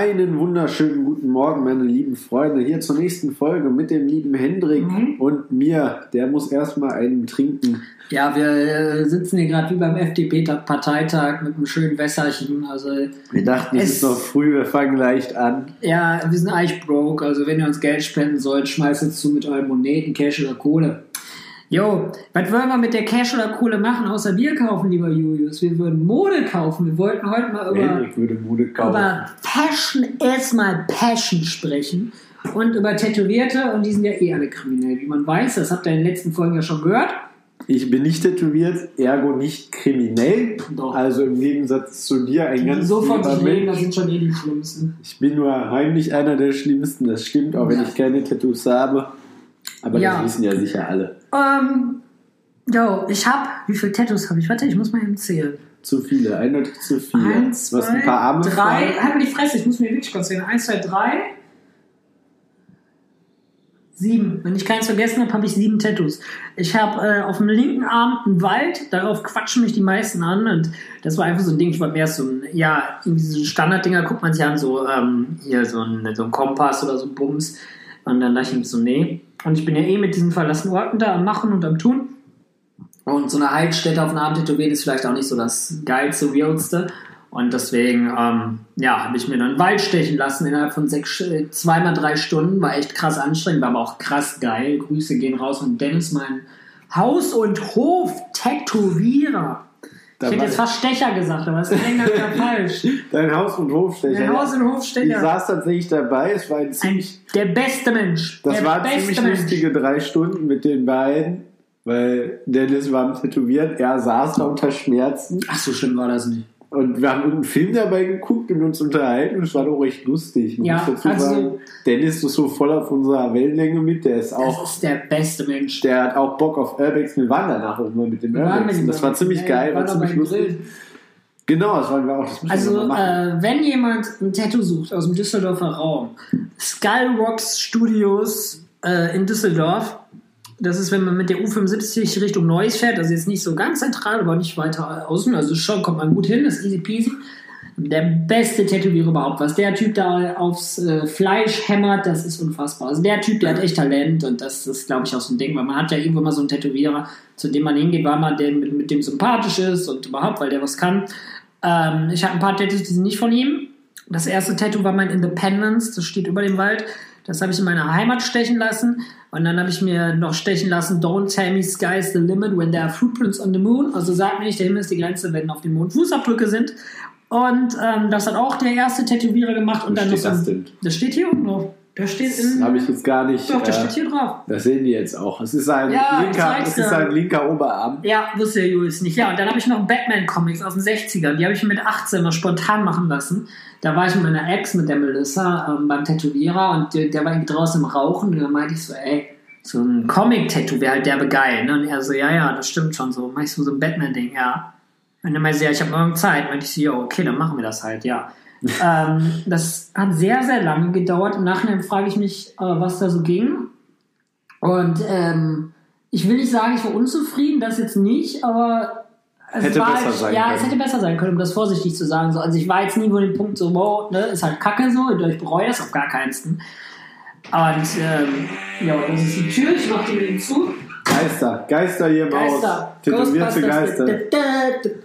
Einen wunderschönen guten Morgen, meine lieben Freunde, hier zur nächsten Folge mit dem lieben Hendrik Mhm. und mir. Der muss erstmal einen trinken. Ja, wir äh, sitzen hier gerade wie beim FDP-Parteitag mit einem schönen Wässerchen. Also, Wir dachten, es Es- ist noch früh, wir fangen leicht an. ja, wir sind eigentlich broke. Also, wenn ihr uns Geld spenden sollt, schmeißt es zu mit euren Moneten, Cash oder Kohle. Jo, was wollen wir mit der Cash oder Kohle machen, außer Bier kaufen, lieber Julius? Wir würden Mode kaufen. Wir wollten heute mal über, Hendrik würde Mode kaufen. über Passion, erstmal Passion sprechen. Und über Tätowierte, und die sind ja eh alle kriminell, wie man weiß. Das habt ihr in den letzten Folgen ja schon gehört. Ich bin nicht tätowiert, ergo nicht kriminell. Doch. Also im Gegensatz zu dir ein Die ganz so von sich leben, das sind schon eh die schlimmsten. Ich bin nur heimlich einer der Schlimmsten, das stimmt, auch wenn Ja. ich keine Tattoos habe. Aber Ja. das wissen ja sicher alle. Ähm, jo, ich hab, wie viele Tattoos habe ich? Warte, ich muss mal eben zählen. Zu viele, eindeutig zu viele. Eins, zwei, ein paar Arme drei. frei. Halt mir die Fresse, ich muss mir wirklich kurz zählen. Eins, zwei, drei. Sieben. Wenn ich keins vergessen habe, habe ich sieben Tattoos. Ich habe äh, auf dem linken Arm einen Wald, darauf quatschen mich die meisten an und das war einfach so ein Ding, ich mir erst so ein, ja, irgendwie so Standarddinger guckt man sich an, so ähm, hier so ein, so ein Kompass oder so ein Bums und dann dachte ich mir so, nee. Und ich bin ja eh mit diesen verlassenen Orten da am Machen und am Tun. Und so eine Heilstätte auf den Arm tätowieren ist vielleicht auch nicht so das geilste, realste. Und deswegen, ähm, ja, habe ich mir dann Wald stechen lassen innerhalb von sechs, äh, zweimal drei Stunden. War echt krass anstrengend, war aber auch krass geil. Grüße gehen raus an Dennis, mein Haus- und Hof-Tätowierer. Ich hätte jetzt fast Stecher gesagt, aber das ist länger wieder falsch. Dein Haus- und Hofstecher. Mein Haus- und Ich Hofstecher. saß tatsächlich dabei, es war ein Ein, ziemlich, der beste Mensch. das der waren beste ziemlich Mensch. lustige drei Stunden mit den beiden, weil Dennis war am Tätowieren, er saß da unter Schmerzen Ach, so schlimm war das nicht. Und wir haben einen Film dabei geguckt und uns unterhalten und es war doch recht lustig. Man Ja, muss dazu also- sagen, Dennis ist so voll auf unserer Wellenlänge mit, der ist Das auch ist der beste Mensch. der hat auch Bock auf Urbex. Wir waren danach auch mal mit mit und Das war ziemlich Ja, geil, war ziemlich lustig. Grillen. Genau, das wollen wir auch. Das Also, äh, wenn jemand ein Tattoo sucht aus dem Düsseldorfer Raum, Skyrox Studios äh, in Düsseldorf, das ist, wenn man mit der U75 Richtung Neuss fährt, also jetzt nicht so ganz zentral, aber nicht weiter außen, also schon kommt man gut hin, ist easy peasy. Der beste Tätowierer überhaupt. Was der Typ da aufs äh, Fleisch hämmert, das ist unfassbar. Also der Typ, der hat echt Talent und das ist, glaube ich, auch so ein Ding, weil man hat ja irgendwo mal so einen Tätowierer, zu dem man hingeht, weil man dem, mit, mit dem sympathisch ist und überhaupt, weil der was kann. Ähm, ich habe ein paar Tattoos, die sind nicht von ihm. Das erste Tattoo war mein Independence, das steht über dem Wald. Das habe ich in meiner Heimat stechen lassen. Und dann habe ich mir noch stechen lassen, Don't tell me sky's the limit when there are footprints on the moon. Also sag mir nicht, der Himmel ist die Grenze, wenn auf dem Mond Fußabdrücke sind. Und ähm, das hat auch der erste Tätowierer gemacht. Und Wo dann steht noch das denn? Das steht hier unten drauf. Das steht Das in. habe ich jetzt gar nicht. Doch, das äh, steht hier drauf. das sehen die jetzt auch. Es ist ein, Ja, linker, es ist ein linker Oberarm. Ja, wusste der Julius nicht. Ja, und dann habe ich noch Batman-Comics aus den 60ern. Die habe ich mir mit 18 noch spontan machen lassen. Da war ich mit meiner Ex, mit der Melissa, ähm, beim Tätowierer und der, der war irgendwie draußen im Rauchen. Und dann meinte ich so, ey, so ein Comic-Tattoo wäre halt derbe geil. Ne? Und er so, ja, ja, das stimmt schon so. Mach ich so, so ein Batman-Ding, ja. Und dann meinte sie, ja, ich habe morgen Zeit. Meinte ich so, ja, okay, dann machen wir das halt, ja. ähm, das hat sehr, sehr lange gedauert. Im Nachhinein frage ich mich, äh, was da so ging. Und ähm, ich will nicht sagen, ich war unzufrieden, das jetzt nicht, aber es Hätte besser sein ja, können. es hätte besser sein können, um das vorsichtig zu sagen. So, also ich war jetzt nie wo den Punkt so, wow, ne, ist halt kacke so, ich bereue das auf gar keinsten. Und ähm, ja, das ist die Tür, ich mach die wieder zu. Geister, Geister hier im Geister. Haus. Tätowierte. Geister. Da,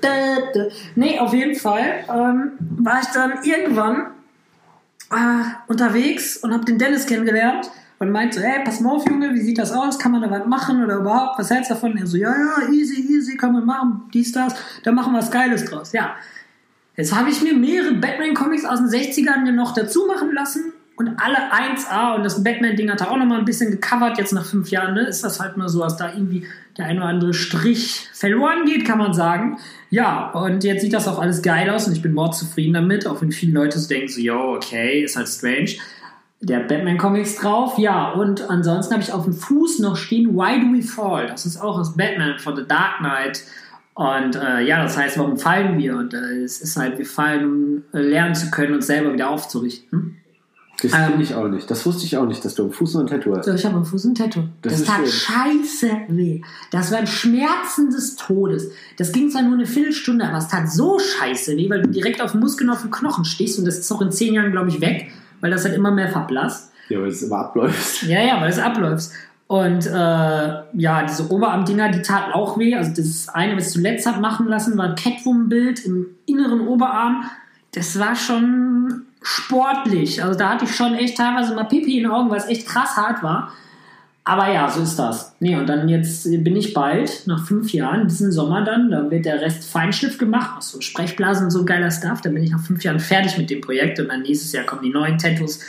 da, da. Nee, auf jeden Fall ähm, war ich dann irgendwann äh, unterwegs und habe den Dennis kennengelernt und meinte so, hey, pass mal auf, Junge, wie sieht das aus? Kann man da was machen oder überhaupt? Was hältst du davon? Er so, ja, ja, easy, easy, kann man machen, dies, das. Da machen wir was Geiles draus. Ja. Jetzt habe ich mir mehrere Batman-Comics aus den 60ern noch dazu machen lassen und alle 1A und das Batman-Ding hat er auch noch mal ein bisschen gecovert, jetzt nach fünf Jahren, ne? ist das halt nur so, dass da irgendwie der ein oder andere Strich verloren geht, kann man sagen. Ja, und jetzt sieht das auch alles geil aus und ich bin mordzufrieden damit, auch wenn viele Leute so denken, so, yo, okay, ist halt strange. Der Batman-Comics drauf, ja, und ansonsten habe ich auf dem Fuß noch stehen Why Do We Fall? Das ist auch aus Batman von The Dark Knight. Und äh, ja, das heißt, warum fallen wir? Und äh, es ist halt, wir fallen, um äh, lernen zu können, uns selber wieder aufzurichten. Das Ähm. finde ich auch nicht. Das wusste ich auch nicht, dass du am Fuß noch ein Tattoo hast. So, ich habe am Fuß ein Tattoo. Das Das, tat schön. scheiße weh. Das waren Schmerzen des Todes. Das ging zwar nur eine Viertelstunde, aber es tat so scheiße weh, weil du direkt auf Muskeln auf den Knochen stichst und das ist auch in zehn Jahren, glaube ich, weg, weil das halt immer mehr verblasst. Ja, weil es immer abläuft. Ja, ja, weil es abläuft. Und äh, ja, diese Oberarmdinger, die taten auch weh. Also das eine, was ich zuletzt hab machen lassen, war ein Catwoman-Bild im inneren Oberarm. Das war schon sportlich. Also da hatte ich schon echt teilweise mal Pipi in den Augen, weil es echt krass hart war. Aber ja, so ist das. Nee, und dann jetzt bin ich bald, nach fünf Jahren, diesen Sommer dann, da wird der Rest Feinschliff gemacht, auch so Sprechblasen und so geiler Stuff. Dann bin ich nach fünf Jahren fertig mit dem Projekt und dann nächstes Jahr kommen die neuen Tattoos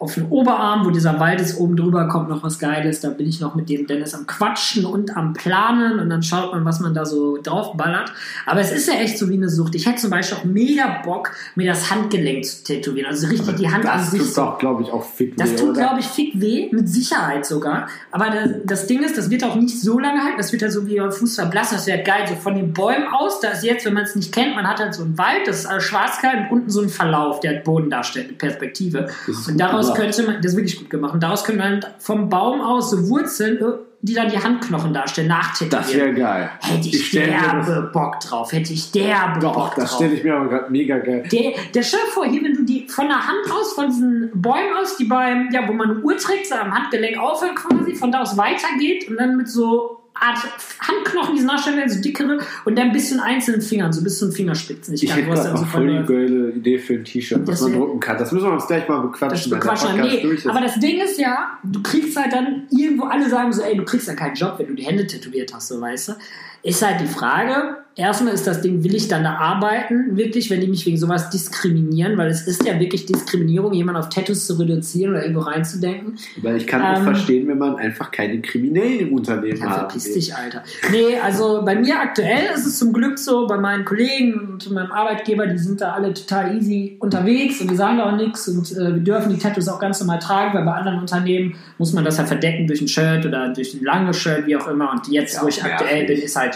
auf den Oberarm, wo dieser Wald ist, oben drüber kommt noch was Geiles. Da bin ich noch mit dem Dennis am Quatschen und am Planen und dann schaut man, was man da so draufballert. Aber es ist ja echt so wie eine Sucht. Ich hätte zum Beispiel auch mega Bock, mir das Handgelenk zu tätowieren. Also richtig die Hand an Das sich tut so doch, glaube ich, auch fick das weh, tut, oder? glaube ich, fick weh, mit Sicherheit sogar. Aber das, das Ding ist, das wird auch nicht so lange halten, das wird halt so wie beim Fuß verblassen. Das wäre geil. So von den Bäumen aus, da ist jetzt, wenn man es nicht kennt, man hat halt so einen Wald, das ist alles schwarzkalt und unten so ein Verlauf, der Boden darstellt, eine Perspektive. Das Und gut daraus könnte man, das ist wirklich gut gemacht, und daraus können dann vom Baum aus so Wurzeln, äh, die dann die Handknochen darstellen, nachtätowieren. Das wäre geil. Hätte ich, das- derbe Bock drauf, hätte ich derbe Doch, Bock das drauf. stelle ich mir aber gerade mega geil. Der, der dir vor, hier, wenn du die von der Hand aus, von diesen Bäumen aus, die beim, ja, wo man eine Uhr trägt, so am Handgelenk aufhören quasi, von da aus weitergeht und dann mit so Art Handknochen, die nachstellen werden, so dickere und dann bis zu den einzelnen Fingern, so bis zu den Fingerspitzen. Ich kann, hätte gerade auch voll die geile Idee für ein T-Shirt, was Das man drucken kann. Das müssen wir uns gleich mal Das bequatschen, der bequatschen. Nee, aber das Ding ist ja, du kriegst halt dann irgendwo, alle sagen so, ey, du kriegst ja keinen Job, wenn du die Hände tätowiert hast, so weißt du. Ist halt die Frage, erstmal ist das Ding, will ich dann da arbeiten, wirklich, wenn die mich wegen sowas diskriminieren, weil es ist ja wirklich Diskriminierung, jemanden auf Tattoos zu reduzieren oder irgendwo reinzudenken. Weil ich kann auch Ähm, verstehen, wenn man einfach keine Kriminellen im Unternehmen Ja, hat. verpiss dich, Alter. Nee, also bei mir aktuell ist es zum Glück so, bei meinen Kollegen und meinem Arbeitgeber, die sind da alle total easy unterwegs und die sagen da auch nichts und äh, wir dürfen die Tattoos auch ganz normal tragen, weil bei anderen Unternehmen muss man das halt verdecken durch ein Shirt oder durch ein langes Shirt, wie auch immer. Und jetzt, Ja, wo ich aktuell bin, ist halt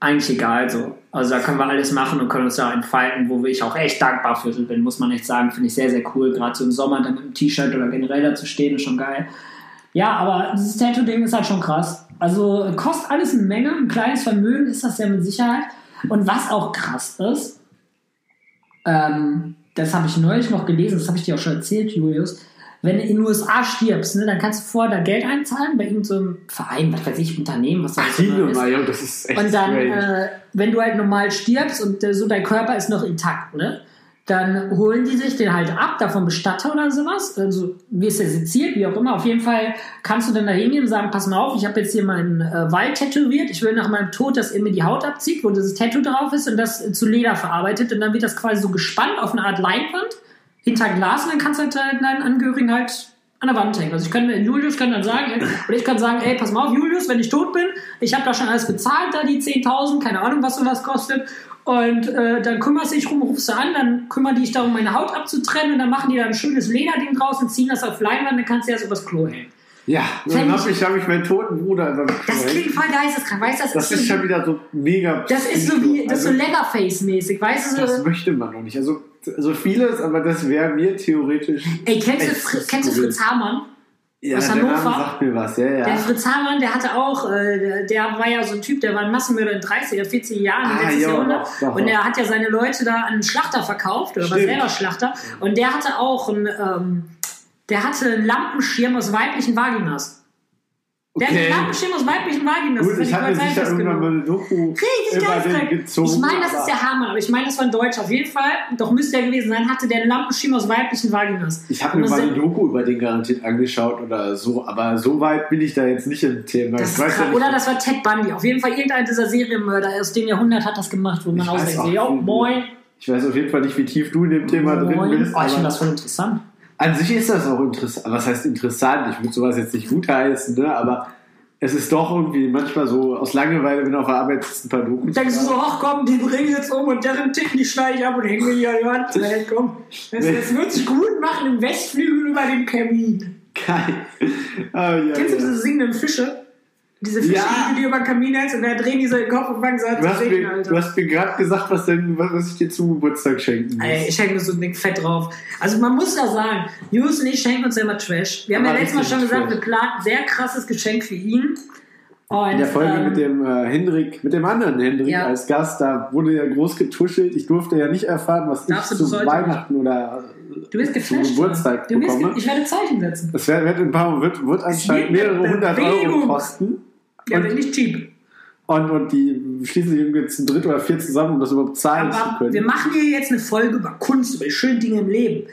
eigentlich egal so. Also da können wir alles machen und können uns da entfalten, wo ich auch echt dankbar für bin, muss man echt sagen. Finde ich sehr, sehr cool. Gerade so im Sommer dann mit einem T-Shirt oder generell da zu stehen, ist schon geil. Ja, aber dieses Tattoo-Ding ist halt schon krass. Also kostet alles eine Menge, ein kleines Vermögen ist das ja mit Sicherheit. Und was auch krass ist, ähm, das habe ich neulich noch gelesen, das habe ich dir auch schon erzählt, Julius. Wenn du in den USA stirbst, ne, dann kannst du vorher da Geld einzahlen bei irgendeinem so Verein, was weiß ich, Unternehmen, was da Ach, immer ist. Nummer, ja, das ist echt Und dann, äh, wenn du halt normal stirbst und äh, so dein Körper ist noch intakt, ne? Dann holen die sich den halt ab, davon Bestatter oder sowas. Also wirst ja seziert, wie auch immer. Auf jeden Fall kannst du dann da hingehen und sagen, pass mal auf, ich habe jetzt hier meinen äh, Wald tätowiert. Ich will nach meinem Tod, dass ihr mir die Haut abzieht, wo dieses Tattoo drauf ist und das zu Leder verarbeitet. Und dann wird das quasi so gespannt auf eine Art Leinwand hinter Glas und dann kannst du halt deinen Angehörigen halt an der Wand hängen. Also ich kann, Julius kann dann sagen, ey, oder ich kann sagen, ey, pass mal auf, Julius, wenn ich tot bin, ich habe da schon alles bezahlt, da die 10.000, keine Ahnung, was sowas kostet. Und äh, dann kümmerst du dich rum, rufst du an, dann kümmern die dich darum, meine Haut abzutrennen und dann machen die da ein schönes Lederding draus und ziehen das auf Leinwand, dann kannst du das übers Klo hängen. Ja, und dann habe ich, hab ich meinen toten Bruder über Das klingt voll geisteskrank, weißt du? Das, Das ist, ist schon wieder so mega. das ist so wie, das ist so also, Leatherface-mäßig, weißt du? Das möchte man noch nicht. Also, so vieles, aber das wäre mir theoretisch. ey, kennst du, Fr kennst du. Fritz Hamann? Ja, aus der Name Hannover? sagt mir was, ja, ja. Der Fritz Hamann, der hatte auch, äh, der, der war ja so ein Typ, der war ein Massenmörder in 30er, 40er Jahren, Ah, letztes ja, Jahrhundert. doch, doch, und der hat ja seine Leute da an einen Schlachter verkauft, oder war selber Schlachter. Und der hatte auch einen, ähm, der hatte einen Lampenschirm aus weiblichen Vaginas. Der hatte Okay. einen Lampenschirm aus weiblichen Vaginas. Gut, Das ich hat mir sicher irgendwann mal eine Doku Richtig geisteskrank. gezogen. Ich meine, das ist der Hamann, aber ich meine, das war ein Deutscher. Auf jeden Fall, doch müsste er gewesen sein, hatte der einen Lampenschirm aus weiblichen Vaginas. Ich habe mir mal eine Doku über den garantiert angeschaut oder so, aber so weit bin ich da jetzt nicht im Thema. Das ich ist weiß ja krass. nicht, Oder das war Ted Bundy. Auf jeden Fall irgendein dieser Serienmörder aus dem Jahrhundert hat das gemacht, wo man Ich weiß ausdenkt, auch so, jo, nicht. moin. ich weiß auf jeden Fall nicht, wie tief du in dem Thema drin moin. bist. Oh, ich finde das voll interessant. An sich ist das auch interessant. Was heißt interessant? Ich würde sowas jetzt nicht gutheißen, ne? aber es ist doch irgendwie manchmal so aus Langeweile, wenn auf der Arbeit sitzt, ein paar Dokus. Denkst du so, ach komm, die bringen jetzt um und deren Ticken, die schneide ich ab und hängen mir hier an die Wand. Hey, komm. Das, das wird sich gut machen im Westflügel über dem Kamin. Geil. Ah, ja, Kennst du diese singenden Fische? Diese Fische, Ja. die über den Kamin hältst und da drehen die so den Kopf und fangen so an Du zu hast, reden, mir, Alter. du hast mir gerade gesagt, was, denn, was ich dir zum Geburtstag schenken muss. Ey, ich schenke mir so ein Ding fett drauf. Also man muss ja sagen, Jus und ich schenken uns ja immer Trash. Wir haben Aber ja letztes Mal schon gesagt, wir planen ein sehr krasses Geschenk für ihn. Und, In der Folge ähm, mit dem äh, Hendrik, mit dem anderen Hendrik Ja. als Gast, da wurde ja groß getuschelt. Ich durfte ja nicht erfahren, was Darfst ich du zu Weihnachten oder Du bist zum geflasht. Geburtstag du bist bekomme. ich werde Zeichen setzen. Das wird, wird, ein paar, wird, wird anscheinend mehrere hundert Euro kosten. Ja, Und- nicht cheap. Und, und die schließen sich irgendwie zu dritt oder vier zusammen, um das überhaupt zahlen zu Aber können. wir machen hier jetzt eine Folge über Kunst, über die schönen Dinge im Leben.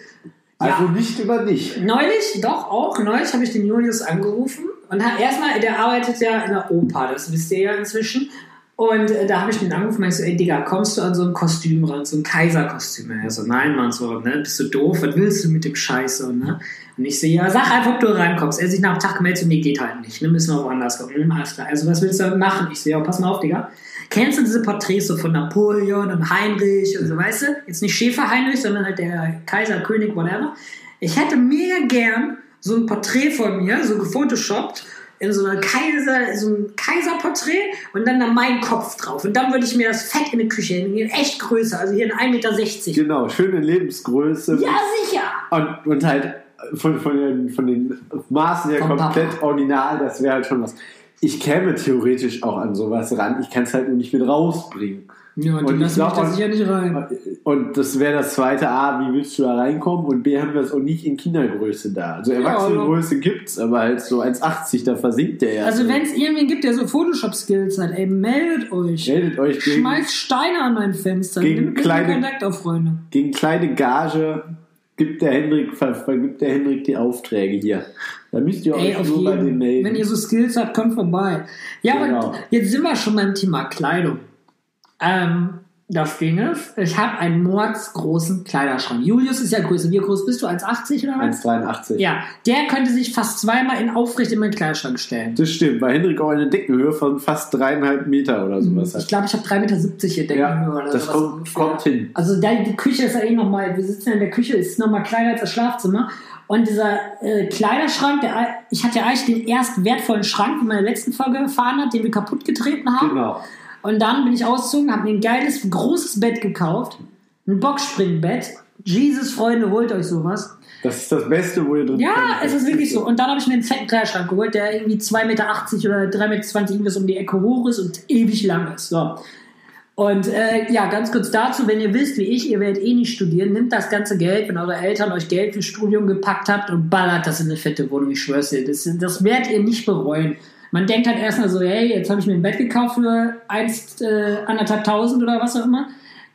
also ja. nicht über dich. Neulich, doch auch, neulich habe ich den Julius angerufen und erstmal, der arbeitet ja in der Oper, das wisst ihr ja inzwischen. Und äh, da habe ich ihn angerufen und ich so, ey Digga, kommst du an so ein Kostüm ran, so ein Kaiserkostüm? Und er so, nein, Mann, so, ne, bist du doof, was willst du mit dem Scheiß? So, ne? Und ich so, ja, sag einfach, ob du reinkommst. Er sich nach dem Tag gemeldet, so, nee, geht halt nicht, ne, müssen wir woanders. Hm, alles klar. Also, was willst du machen? Ich so, ja, pass mal auf, Digga. Kennst du diese Porträts so von Napoleon und Heinrich und so, weißt du? Jetzt nicht Schäfer Heinrich, sondern halt der Kaiser, König, whatever. Ich hätte mega gern so ein Porträt von mir, so gefotoshoppt, in so einer Kaiser, so ein Kaiserporträt und dann da mein Kopf drauf. Und dann würde ich mir das fett in die Küche hingehen, echt größer, also hier in 1,60 Meter. Genau, schöne Lebensgröße. Ja, sicher! Und, und halt von, von, den, von den Maßen her Vom komplett original, das wäre halt schon was. Ich käme theoretisch auch an sowas ran, ich kann es halt nur nicht mit rausbringen. Ja, Und ich glaub, und- nicht rein. Und das wäre das zweite A, wie willst du da reinkommen? Und B, haben wir es auch nicht in Kindergröße da. Also Erwachsenengröße gibt's, aber halt so 1,80, da versinkt der ja. Also wenn es irgendwen gibt, der so Photoshop-Skills hat, ey, meldet euch. Meldet euch gegen, Schmeißt Steine an mein Fenster. Gegen kleine- Kontakt auf, Freunde. gegen kleine Gage gibt der Hendrik, ver- vergibt der Hendrik die Aufträge hier. Da müsst ihr Ey, euch nur bei dem jeden melden. Wenn ihr so Skills habt, kommt vorbei. Ja, Genau. und jetzt sind wir schon beim Thema Kleidung. Ähm, das Ding ist, ich habe einen mordsgroßen Kleiderschrank. Julius ist ja größer. Wie groß bist du? 1,80 oder was? 1,83. Ja, der könnte sich fast zweimal in aufrecht in meinen Kleiderschrank stellen. Das stimmt. Bei Hendrik auch eine Deckenhöhe von fast dreieinhalb Meter oder sowas. Ich hat. glaube, ich habe 3,70 Meter hier Deckenhöhe Ja, oder das sowas kommt, kommt hin. Also da, die Küche ist ja eh nochmal, wir sitzen ja in der Küche, ist nochmal kleiner als das Schlafzimmer. Und dieser äh, Kleiderschrank, der, ich hatte ja eigentlich den ersten wertvollen Schrank, den meine letzten Folge gefahren hat, den wir kaputt getreten haben. Genau. Und dann bin ich ausgezogen, habe mir ein geiles, großes Bett gekauft. Ein Boxspringbett. Jesus, Freunde, holt euch sowas. Das ist das Beste, wo ihr drin Ja, es ist wirklich so. Und dann habe ich mir einen fetten Kleiderschrank geholt, der irgendwie 2,80 Meter oder 3,20 Meter irgendwas um die Ecke hoch ist und ewig lang ist. So. Und äh, ja, ganz kurz dazu, wenn ihr wisst, wie ich, ihr werdet eh nicht studieren, nimmt das ganze Geld, wenn eure Eltern euch Geld fürs Studium gepackt habt und ballert das in eine fette Wohnung, ich schwör's dir. Das, das werdet ihr nicht bereuen. Man denkt halt erstmal so, hey, jetzt habe ich mir ein Bett gekauft für eins, äh, anderthalb tausend oder was auch immer.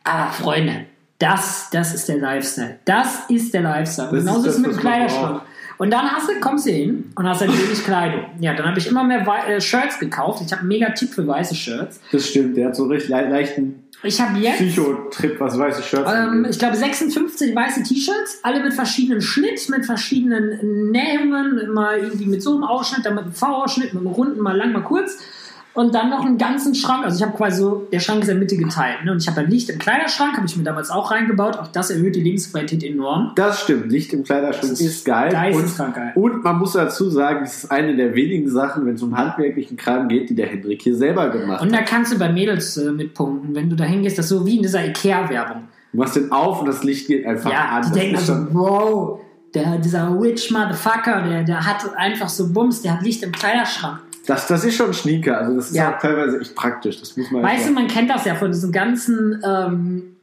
Aber Freunde, das, das ist der Lifestyle. Das ist der Lifestyle. Das Genauso ist das, es mit dem Kleiderschrank. Und dann hast du, kommst du hin und hast halt wenig Kleidung. Ja, dann habe ich immer mehr Wei- äh, Shirts gekauft. Ich habe einen mega Tipp für weiße Shirts. Das stimmt, der hat so recht le leichten Ich habe jetzt, Psychotrip, was weiße Shirts ähm, ich glaube, 56 weiße T-Shirts, alle mit verschiedenen Schnitt, mit verschiedenen Nähungen, mal irgendwie mit so einem Ausschnitt, dann mit einem V-Ausschnitt, mit einem runden, mal lang, mal kurz. Und dann noch einen ganzen Schrank. Also ich habe quasi so, der Schrank ist in der Mitte geteilt. Ne? Und ich habe ein Licht im Kleiderschrank, habe ich mir damals auch reingebaut. Auch das erhöht die Lebensqualität enorm. Das stimmt, Licht im Kleiderschrank ist, ist geil. geisteskrank geil. Und, und man muss dazu sagen, es ist eine der wenigen Sachen, wenn es um handwerklichen Kram geht, die der Hendrik hier selber gemacht Und hat. da kannst du bei Mädels äh, mitpunkten, wenn du da hingehst, das ist so wie in dieser Ikea-Werbung. Du machst den auf und das Licht geht einfach Ja, an. die Das denken also, schon- wow, der, dieser Witch Motherfucker, der, der hat einfach so Bums, der hat Licht im Kleiderschrank. Das, das ist schon Schnieke, also das ist Ja. auch teilweise echt praktisch. Das muss man Weißt du, einfach- man kennt das ja von diesen ganzen ähm,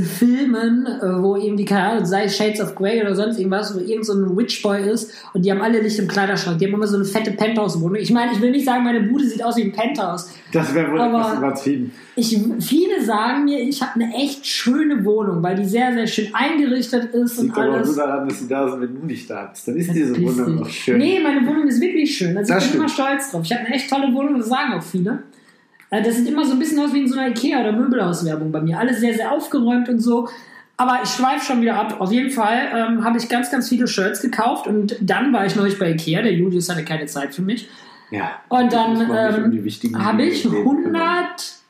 Filmen, äh, wo irgendwie, keine Ahnung, sei es Shades of Grey oder sonst irgendwas, wo irgend so ein Witchboy ist und die haben alle Licht im Kleiderschrank. Die haben immer so eine fette Penthouse-Wohnung. Ich meine, ich will nicht sagen, meine Bude sieht aus wie ein Penthouse. das wäre wohl aber- etwas übertrieben. Ich, viele sagen mir, ich habe eine echt schöne Wohnung, weil die sehr, sehr schön eingerichtet ist Liegt und aber auch alles. nur daran, dass sie da sind, wenn du nicht da bist. Dann ist diese Verpiss Wohnung noch schön. Nee, meine Wohnung ist wirklich schön. Also Das ich bin stimmt. immer stolz drauf. Ich habe eine echt tolle Wohnung, das sagen auch viele. Äh, Das sieht immer so ein bisschen aus wie in so einer Ikea- oder Möbelhauswerbung bei mir. Alles sehr, sehr aufgeräumt und so. Aber ich schweife schon wieder ab. Auf jeden Fall ähm, habe ich ganz, ganz viele Shirts gekauft und dann war ich neulich bei Ikea. Der Julius hatte keine Zeit für mich. Ja. Und dann ähm, habe ich im Leben kümmern.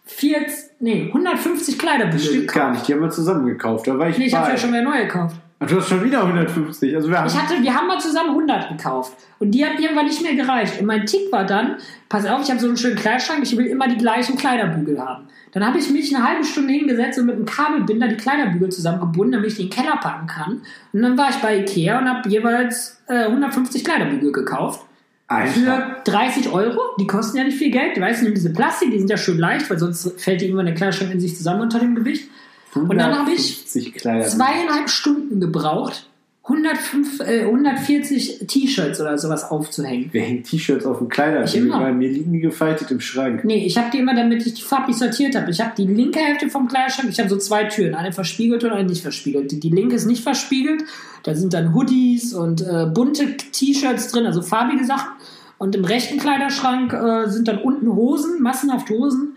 140, nee, 150 Kleiderbücher Stimmt gekauft. gar nicht, die haben wir zusammen gekauft. Da war ich Nee, ich habe ja schon wieder neu gekauft. Ach, du hast schon wieder 150. Also wir haben Ich hatte, wir haben mal zusammen 100 gekauft. Und die haben irgendwann nicht mehr gereicht. Und mein Tick war dann, pass auf, ich habe so einen schönen Kleiderschrank, ich will immer die gleichen Kleiderbügel haben. Dann habe ich mich eine halbe Stunde hingesetzt und mit einem Kabelbinder die Kleiderbügel zusammengebunden, damit ich den Keller packen kann. Und dann war ich bei Ikea und habe jeweils äh, 150 Kleiderbügel gekauft. Alter. Für 30 Euro. Die kosten ja nicht viel Geld. Du weißt nicht, diese Plastik, die sind ja schön leicht, weil sonst fällt die irgendwann der Kleiderschrank in sich zusammen unter dem Gewicht. Und dann habe ich 150 Kleider. zweieinhalb Stunden gebraucht, 105, äh, 140 T-Shirts oder sowas aufzuhängen. Wer hängt T-Shirts auf dem Kleider? Ich immer. Bei mir liegen die gefaltet im Schrank. Nee, ich habe die immer, damit ich die farblich sortiert habe. Ich habe die linke Hälfte vom Kleiderschrank, ich habe so zwei Türen, eine verspiegelt und eine nicht verspiegelt. Die, die linke ist nicht verspiegelt, da sind dann Hoodies und äh, bunte T-Shirts drin, also farbige Sachen. Und im rechten Kleiderschrank äh, sind dann unten Hosen, massenhaft Hosen.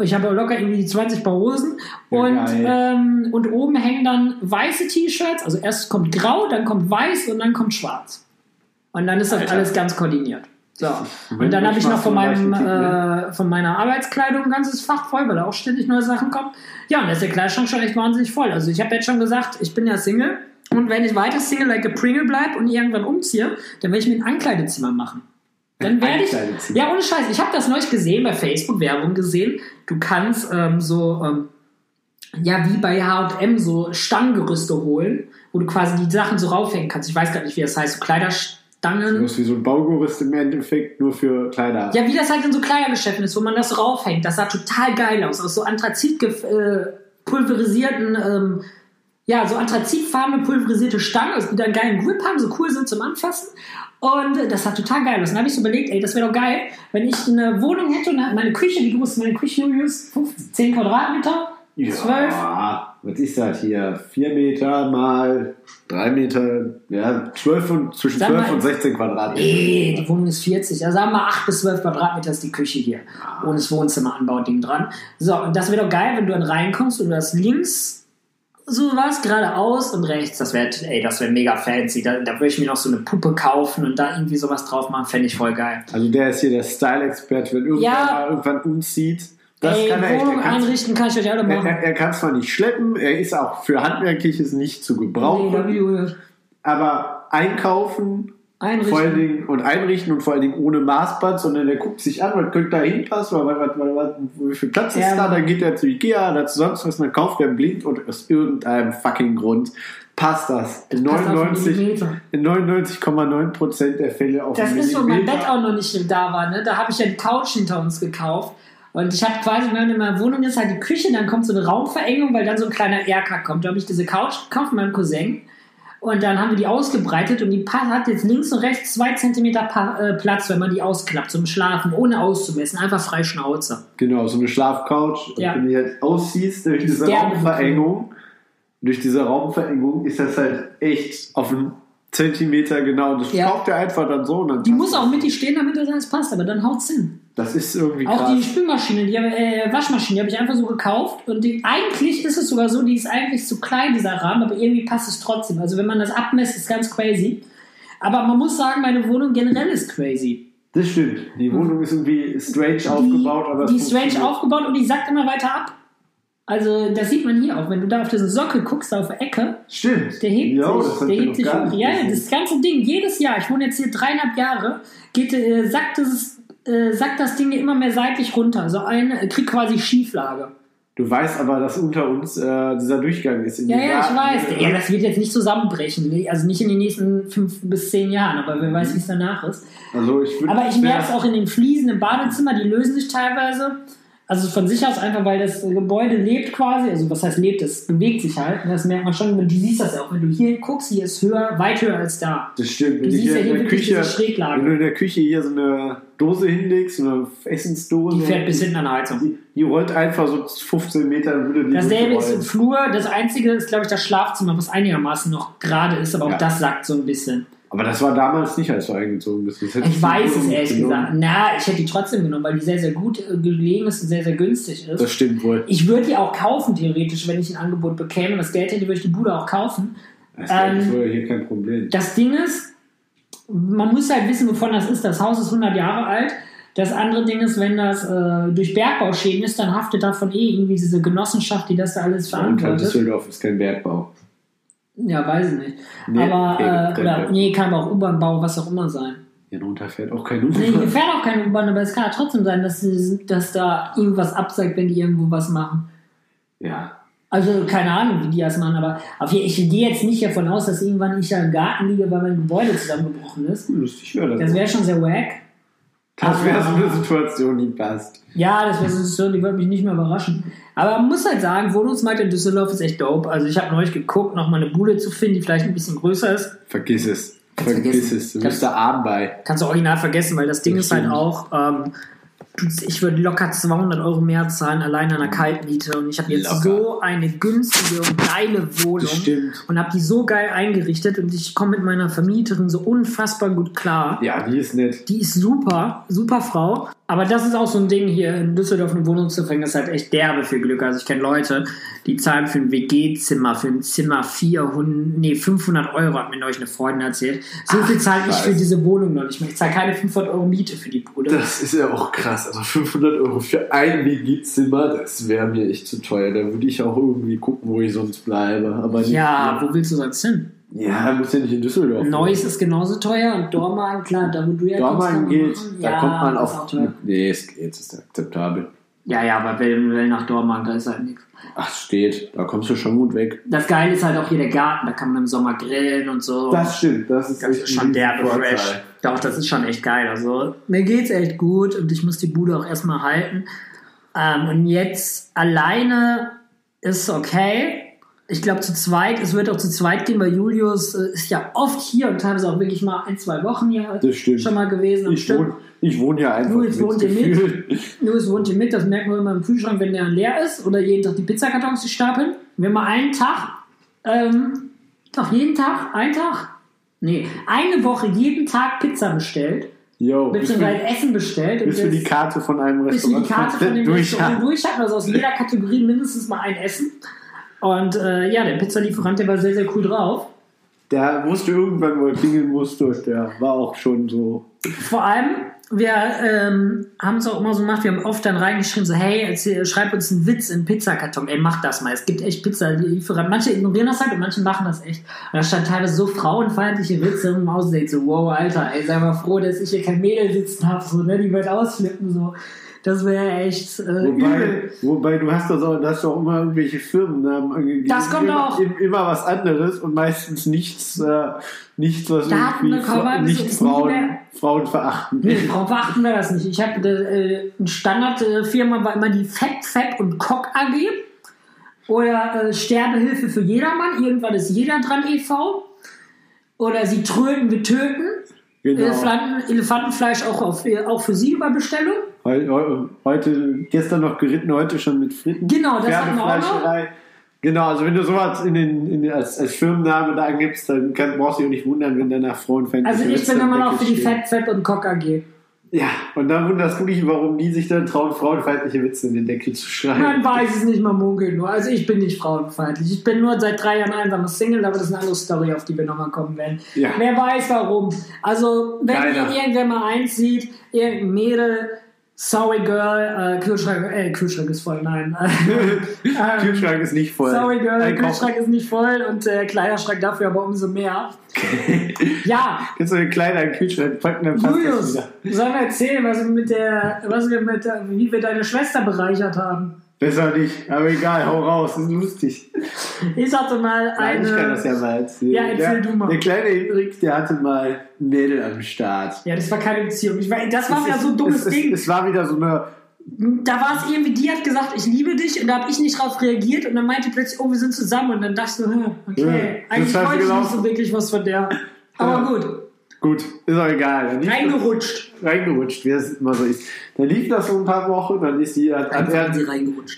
Ich habe locker irgendwie 20 Paar Hosen. Und, ähm, und oben hängen dann weiße T-Shirts. Also erst kommt grau, dann kommt weiß und dann kommt schwarz. Und dann ist das Alter. alles ganz koordiniert. So. Und dann habe ich noch von, meinem, ne? äh, von meiner Arbeitskleidung ein ganzes Fach voll, weil da auch ständig neue Sachen kommen. Ja, und da ist der Kleiderschrank schon echt wahnsinnig voll. Also ich habe jetzt schon gesagt, ich bin ja Single. Und wenn ich weiter Single like a Pringle bleibe und irgendwann umziehe, dann werde ich mir ein Ankleidezimmer machen. Dann werde ich. Ja, ohne Scheiß. Ich habe das neulich gesehen, bei Facebook Werbung gesehen. Du kannst ähm, so, ähm, ja, wie bei HM, so Stangengerüste holen, wo du quasi die Sachen so raufhängen kannst. Ich weiß gar nicht, wie das heißt. So Kleiderstangen. Du hast wie so ein Baugerüst im Endeffekt nur für Kleider. Ja, wie das halt in so Kleidergeschäften ist, wo man das raufhängt. Das sah total geil aus. Aus so Anthrazit äh, pulverisierten, ähm, ja, so anthrazitfarbene pulverisierte Stangen, die dann geilen Grip haben, so cool sind zum Anfassen. Und das sah total geil aus. Und dann habe ich so überlegt, ey, das wäre doch geil, wenn ich eine Wohnung hätte und meine Küche, wie groß ist meine Küche, Julius? 15, 10 Quadratmeter? 12? Ja, was ist das hier? 4 Meter mal 3 Meter, ja, 12 und, zwischen Sag 12 mal- und 16 Quadratmeter. Nee, die Wohnung ist 40. Also sagen wir 8 bis 12 Quadratmeter ist die Küche hier. Ohne das Wohnzimmeranbauding dran. So, und das wäre doch geil, wenn du dann reinkommst und du hast links so was, geradeaus und rechts. Das wäre, ey, das wäre mega fancy. Da, da würde ich mir noch so eine Puppe kaufen und da irgendwie sowas drauf machen. Fände ich voll geil. Also der ist hier der Style-Experte, wenn irgendwann Ja. mal irgendwann umzieht. Das ey, kann er echt. Er kann, einrichten kann ich euch alle er, machen. er, er kann zwar nicht schleppen, er ist auch für Handwerkliches nicht zu Nee, gebrauchen, Julius. aber einkaufen vor allen Einrichten. Dingen und einrichten und vor allen Dingen ohne Maßband, sondern der guckt sich an, was könnte da hinpassen, oder was, was, was, wie viel Platz ist Ja, da, dann geht er zu Ikea oder zu sonst was, dann kauft er blind und aus irgendeinem fucking Grund passt das. In Passt auf einen 99 Millimeter. in 99,9% der Fälle auf Das ist so, mein. Bett auch noch nicht da war. Ne? Da habe ich ja die Couch hinter uns gekauft. Und ich habe quasi, wenn in meiner Wohnung ist, halt die Küche, dann kommt so eine Raumverengung, weil dann so ein kleiner Erker kommt. Da habe ich diese Couch gekauft meinem Cousin. Und dann haben wir die ausgebreitet und die hat jetzt links und rechts zwei Zentimeter äh, Platz, wenn man die ausklappt zum Schlafen, ohne auszumessen. Einfach frei Schnauze. Genau, so eine Schlafcouch. Ja. Und wenn du die halt ausziehst durch diese Raumverengung, durch diese Raumverengung ist das halt echt auf einen Zentimeter genau. Das Ja. schraubt er einfach dann so. Und dann Die muss auch mittig stehen, damit das alles passt, aber dann haut's hin. Das ist irgendwie Auch krass. die Spülmaschine, die äh, Waschmaschine, die habe ich einfach so gekauft. Und die, eigentlich ist es sogar so, die ist eigentlich zu klein, dieser Rahmen, aber irgendwie passt es trotzdem. Also wenn man das abmisst, ist ganz crazy. Aber man muss sagen, meine Wohnung generell ist crazy. Das stimmt. Die Wohnung ist irgendwie strange aufgebaut, aber es die ist strange aufgebaut und die sackt immer weiter ab. Also das sieht man hier auch. Wenn du da auf diesen Sockel guckst, auf der Ecke, Stimmt. der hebt das sich, der hebt sich hoch. Ja, das ganze Ding, jedes Jahr, ich wohne jetzt hier dreieinhalb Jahre, geht, äh, sackt, das, äh, sackt das Ding immer mehr seitlich runter. Also ein äh, kriegt quasi Schieflage. Du weißt aber, dass unter uns äh, dieser Durchgang ist. In Ja, ja, ich weiß. Ja, das wird jetzt nicht zusammenbrechen. Nee, Also nicht in den nächsten fünf bis zehn Jahren, aber wer weiß, wie es danach ist. Also ich Aber ich merke es auch in den Fliesen im Badezimmer, die lösen sich teilweise. Also von sich aus einfach, weil das Gebäude lebt quasi. Also was heißt lebt? Es bewegt sich halt. Und das merkt man schon. Du siehst das ja auch, wenn du hier guckst, hier ist höher, weit höher als da. Das stimmt. Wenn Du siehst hier ja in hier der wirklich Küche, diese Schräglage. wenn du in der Küche hier so eine Dose hinlegst, so eine Essensdose, Die fährt bis hinten an der Heizung. die, die rollt einfach so 15 Meter würde die Dasselbe ist im. Flur. Das einzige ist, glaube ich, das Schlafzimmer, was einigermaßen noch gerade ist, aber auch Ja. das sackt so ein bisschen. Aber das war damals nicht, als du eingezogen bist. Ich weiß es genommen. ehrlich gesagt. Na, ich hätte die trotzdem genommen, weil die sehr, sehr gut äh, gelegen ist und sehr, sehr günstig ist. Das stimmt wohl. Ich würde die auch kaufen, theoretisch, wenn ich ein Angebot bekäme. Das Geld hätte, würde ich die Bude auch kaufen. Das Ähm, wohl hier kein Problem. Das Ding ist, man muss halt wissen, wovon das ist. Das Haus ist 100 Jahre alt. Das andere Ding ist, wenn das äh, durch Bergbauschäden ist, dann haftet davon eh irgendwie diese Genossenschaft, die das da alles Und verantwortet. Düsseldorf ist kein Bergbau. Ja, weiß ich nicht. Nee, aber, äh, oder, nee, kann aber auch U-Bahn-Bau, was auch immer sein. Hier runter fährt auch kein Nee, hier fährt auch keine U-Bahn, aber es kann ja trotzdem sein, dass, sie, dass da irgendwas absagt, wenn die irgendwo was machen. Ja. Also keine Ahnung, wie die das machen, aber auf ich gehe jetzt nicht davon aus, dass irgendwann ich da im Garten liege, weil mein Gebäude zusammengebrochen ist. Lustig wäre Das das. wäre schon sehr wack. Das wäre so eine Situation, die passt. Ja, das wäre so, die würde mich nicht mehr überraschen. Aber man muss halt sagen, Wohnungsmarkt in Düsseldorf ist echt dope. Also ich habe neulich geguckt, noch mal eine Bude zu finden, die vielleicht ein bisschen größer ist. Vergiss es. Kannst Vergiss vergessen. es. Du Kannst- bist da arm bei. Kannst du original vergessen, weil das Ding Das ist halt auch, ähm, ich würde locker 200 Euro mehr zahlen, allein an der Kaltmiete. Und ich habe jetzt Locker. so eine günstige und geile Wohnung. Das stimmt. Und habe die so geil eingerichtet und ich komme mit meiner Vermieterin so unfassbar gut klar. Ja, die ist nett. Die ist super, super Frau. Aber das ist auch so ein Ding hier in Düsseldorf eine Wohnung zu finden, das ist halt echt derbe viel Glück. Also ich kenne Leute, die zahlen für ein WG-Zimmer, für ein Zimmer 400, nee, 500 Euro, hat mir neulich eine Freundin erzählt. So Ach, viel zahle ich für diese Wohnung noch nicht mehr. Ich zahle keine 500 Euro Miete für die Bude. Das ist ja auch krass. Also 500 Euro für ein WG-Zimmer, das wäre mir echt zu teuer. Da würde ich auch irgendwie gucken, wo ich sonst bleibe. Aber nicht ja, wo willst du sonst hin? Ja, muss ja nicht in Düsseldorf. Neuss ist genauso teuer und Dormagen, klar, da wo du ja Dormagen geht, machen. da ja, kommt man auf. Nee, es geht, es ist akzeptabel. Ja, ja, aber wenn, wenn nach Dormagen, da ist halt nichts. Ach, es steht, da kommst du schon gut weg. Das Geile ist halt auch hier der Garten, da kann man im Sommer grillen und so. Das stimmt, das ist, Das ist schon derbe fresh. Doch, das ist schon echt geil. Also, mir geht's echt gut und ich muss die Bude auch erstmal halten. Ähm, und jetzt alleine ist okay. Ich glaube zu zweit, es wird auch zu zweit gehen, weil Julius äh, ist ja oft hier und teilweise auch wirklich mal ein, zwei Wochen hier Das stimmt. schon mal gewesen. Ich wohne, ich wohne ja einfach Julius wohnt hier mit. Louis wohnt hier mit, das merken wir immer im Kühlschrank, wenn der leer ist oder jeden Tag die Pizzakartons sich stapeln. Wir haben mal einen Tag, ähm, doch jeden Tag, einen Tag, nee, eine Woche jeden Tag Pizza bestellt, bis beziehungsweise wir, Essen bestellt. bis wir die Karte von einem wir Restaurant die Karte von dem durch Restaurant durch hatten, also aus jeder Kategorie mindestens mal ein Essen. Und äh, ja, der Pizzalieferant, der war sehr, sehr cool drauf. Der wusste irgendwann, wo er klingeln musste. Der war auch schon so. Vor allem, wir ähm, haben es auch immer so gemacht, wir haben oft dann reingeschrieben, so, hey, erzähl, schreib uns einen Witz in Pizzakarton, ey, mach das mal. Es gibt echt Pizzalieferanten. Manche ignorieren das halt und manche machen das echt. Und da stand teilweise so frauenfeindliche Witze im Haus, so, wow, Alter, ey, sei mal froh, dass ich hier kein Mädel sitzen habe, so, ne, die wird ausflippen, so. Das wäre echt äh, übel. Wobei, wobei du hast doch, du hast doch immer irgendwelche Firmennamen angegeben. Das kommt immer, auch. im- Immer was anderes und meistens nichts, äh, nichts was Da hatten irgendwie Fra nicht Frauen, mehr- Frauen verachten. Nee, Frauen verachten wir das nicht. Ich habe äh, eine Standardfirma war immer die Fett, Fett und Cock AG oder äh, Sterbehilfe für jedermann. Irgendwann ist jeder dran e.V. Oder sie tröten, wir töten. Genau. Elefanten, Elefantenfleisch auch, auf, äh, auch für sie über Bestellung. Heu- heu- Heute, gestern noch geritten, heute schon mit Fritten. Genau, das hatten wir auch noch. Genau, also wenn du sowas in den, in den, als, als Firmenname da angibst, dann kann, brauchst du dich auch nicht wundern, wenn danach Frauenfeindliche Also ich bin immer noch für die. Fett, Fett und Cock AG. Ja, und dann wunderst du dich, warum die sich dann trauen, frauenfeindliche Witze in den Deckel zu schreiben. Man weiß es nicht, man munkelt nur. Also ich bin nicht frauenfeindlich. Ich bin nur seit drei Jahren einsamer Single, aber das ist eine andere Story, auf die wir nochmal kommen werden. Ja. Wer weiß warum. Also, wenn Keiner. ihr irgendwer mal eins sieht, irgendein Mädel, sorry girl, äh, Kühlschrank, äh, Kühlschrank ist voll, nein. ähm, Kühlschrank ist nicht voll. Sorry girl, Einkauf- Kühlschrank ist nicht voll und der Kleiderschrank dafür aber umso mehr. ja, Kannst du den Kleider in den Kühlschrank packen, dann passt Julius, das wieder. sollen wir erzählen, was wir mit der, was wir mit der, wie wir deine Schwester bereichert haben? Besser nicht, aber egal, hau raus, das ist lustig. Ich hatte mal Nein, ich kann das ja eine. mal erzählen. Ja, erzähl der, du mal. Der kleine Hendrik, der hatte mal ein Mädel am Start. Ja, das war keine Beziehung. Ich meine, das war Es wieder ist- so ein dummes es, Ding. Es, es war wieder so eine. da war es irgendwie, die hat gesagt, ich liebe dich und da habe ich nicht drauf reagiert und dann meinte die plötzlich, oh, wir sind zusammen und dann dachte ich so, hm, okay, Ja, eigentlich wollte ich genau- nicht so wirklich was von der. Aber Ja. gut, Gut, ist auch egal. Reingerutscht. reingerutscht, wie es immer so ist. Dann lief das so ein paar Wochen, dann ist die, hat, hat er,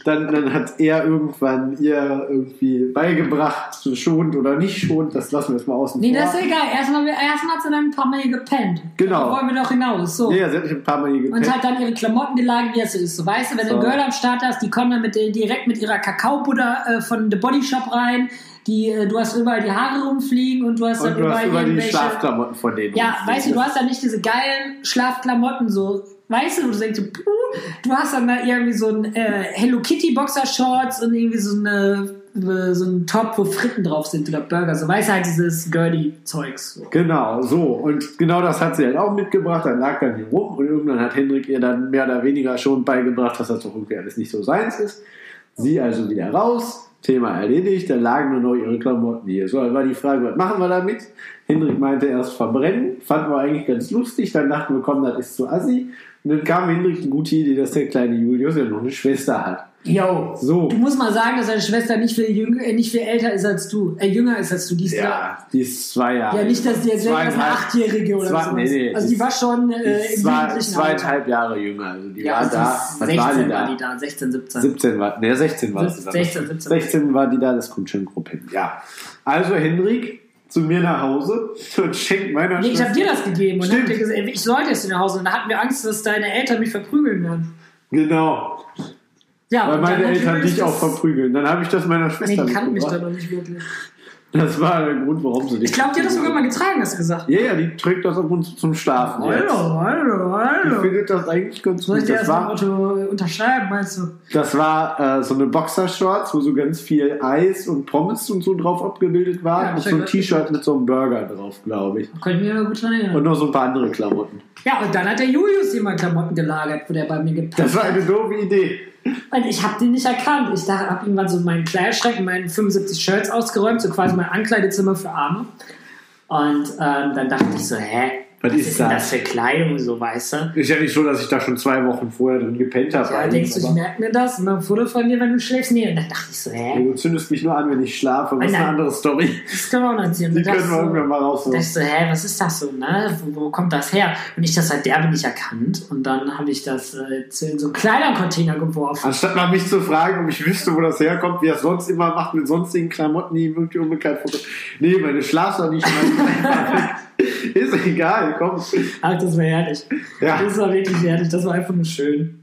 dann, dann hat er irgendwann ihr irgendwie beigebracht, schont oder nicht schont, das lassen wir jetzt mal außen Nee, vor. das ist egal. Erstmal, erstmal hat sie dann ein paar Mal gepennt. Genau. Da wollen wir doch hinaus. So. Ja, sie hat ein paar Mal hier Und gepennt. hat dann ihre Klamotten geladen, wie es so ist. So, weißt du, wenn du So. ein Girl am Start hast, die kommen dann mit, direkt mit ihrer Kakaobutter äh, von The Body Shop rein. Die, äh, du hast überall die Haare rumfliegen und du hast dann Und du hast überall über die irgendwelche. Schlafklamotten von denen. Ja, rumfliegen. weißt du, du hast ja nicht diese geilen Schlafklamotten so. Weißt du, wo du denkst, puh, du hast dann da irgendwie so ein äh, Hello Kitty Boxershorts und irgendwie so eine äh, so ein Top, wo Fritten drauf sind oder Burger. So weißt du halt dieses Girly-Zeugs. So. Genau, so. Und genau das hat sie halt auch mitgebracht. Dann lag dann hier rum und irgendwann hat Hendrik ihr dann mehr oder weniger schon beigebracht, dass das doch irgendwie alles nicht so seins ist. Sie also wieder raus, Thema erledigt, dann lagen nur noch ihre Klamotten hier. So, dann war die Frage, was machen wir damit? Hendrik meinte erst verbrennen, fanden wir eigentlich ganz lustig, dann dachten wir, komm, das ist zu assi. Und dann kam Hendrik die gute Idee, dass der kleine Julius ja noch eine Schwester hat. Yo. So. Du musst mal sagen, dass deine Schwester nicht viel, jünger, äh, nicht viel älter ist als du. Äh, jünger ist als du. Die ist Ja, die ist zwei Jahre. Ja, nicht, dass die jetzt ist eine Achtjährige oder so. nee, nee, also die war schon äh, im zweieinhalb Jahre jünger. Also die Ja, war also da. Was 16 war die war da? die da, 16, 17. 17 war, ne, 16 war sie da. 16, 17. 16 war die da, das kommt schon grob hin. Ja. Also Hendrik zu mir nach Hause und schenkt meiner Nee, ich habe dir das gegeben und hab dir gesagt, ich sollte jetzt nach Hause. Und da hatten wir Angst, dass deine Eltern mich verprügeln werden. Genau. Ja, Weil meine hat Eltern dich auch verprügeln. Dann habe ich das meiner Nee, Schwester die kannten mich da noch nicht wirklich. Das war der Grund, warum sie dich. Ich glaube, die hat das sogar mal getragen, hast du gesagt. Ja, ja, die trägt das ab und zu zum Schlafen. jetzt. Hallo, hallo, Ich hallo. finde das eigentlich ganz Soll ich gut. dir Das war, Auto unterschreiben, meinst du? das war äh, so eine Boxershorts, wo so ganz viel Eis und Pommes und so drauf abgebildet war. Ja, und ich so ein. T-Shirt mit so einem Burger drauf, glaube ich. Kann ich mir aber gut dran erinnern. Und noch so ein paar andere Klamotten. ja, und dann hat der Julius jemand Klamotten gelagert, wo der bei mir gepackt Das war hat. eine doofe Idee. Und ich habe den nicht erkannt. Ich habe irgendwann so meinen Kleiderschrank, meine 75 Shirts ausgeräumt, so quasi mein Ankleidezimmer für Arme. Und ähm, dann dachte ich so, hä? Was ist denn das? das für Kleidung, so weißt du? Ist ja nicht so, dass ich da schon zwei Wochen vorher drin gepennt habe. Ja, denkst du, ich merke mir das? Und dann ein Foto von dir, wenn du schläfst? Nee, und dann dachte ich so, hä? Du zündest mich nur an, wenn ich schlafe. Das ist eine andere Story. Das können wir auch noch erzählen. Die können wir irgendwann mal rausholen. dachte ich so, hä, was ist das so, ne? Wo, wo kommt das her? Und ich das halt derbe nicht erkannt. Und dann habe ich das äh, in so einen Kleidercontainer geworfen. Anstatt mal mich zu fragen, ob ich wüsste, wo das herkommt, wie er es sonst immer macht, mit sonstigen Klamotten, die irgendwie unbekannt foto. Nee, meine Schlafsack nicht. Ist egal, komm. Ach, das war herrlich. Ja. Das war wirklich herrlich. Das war einfach nur schön.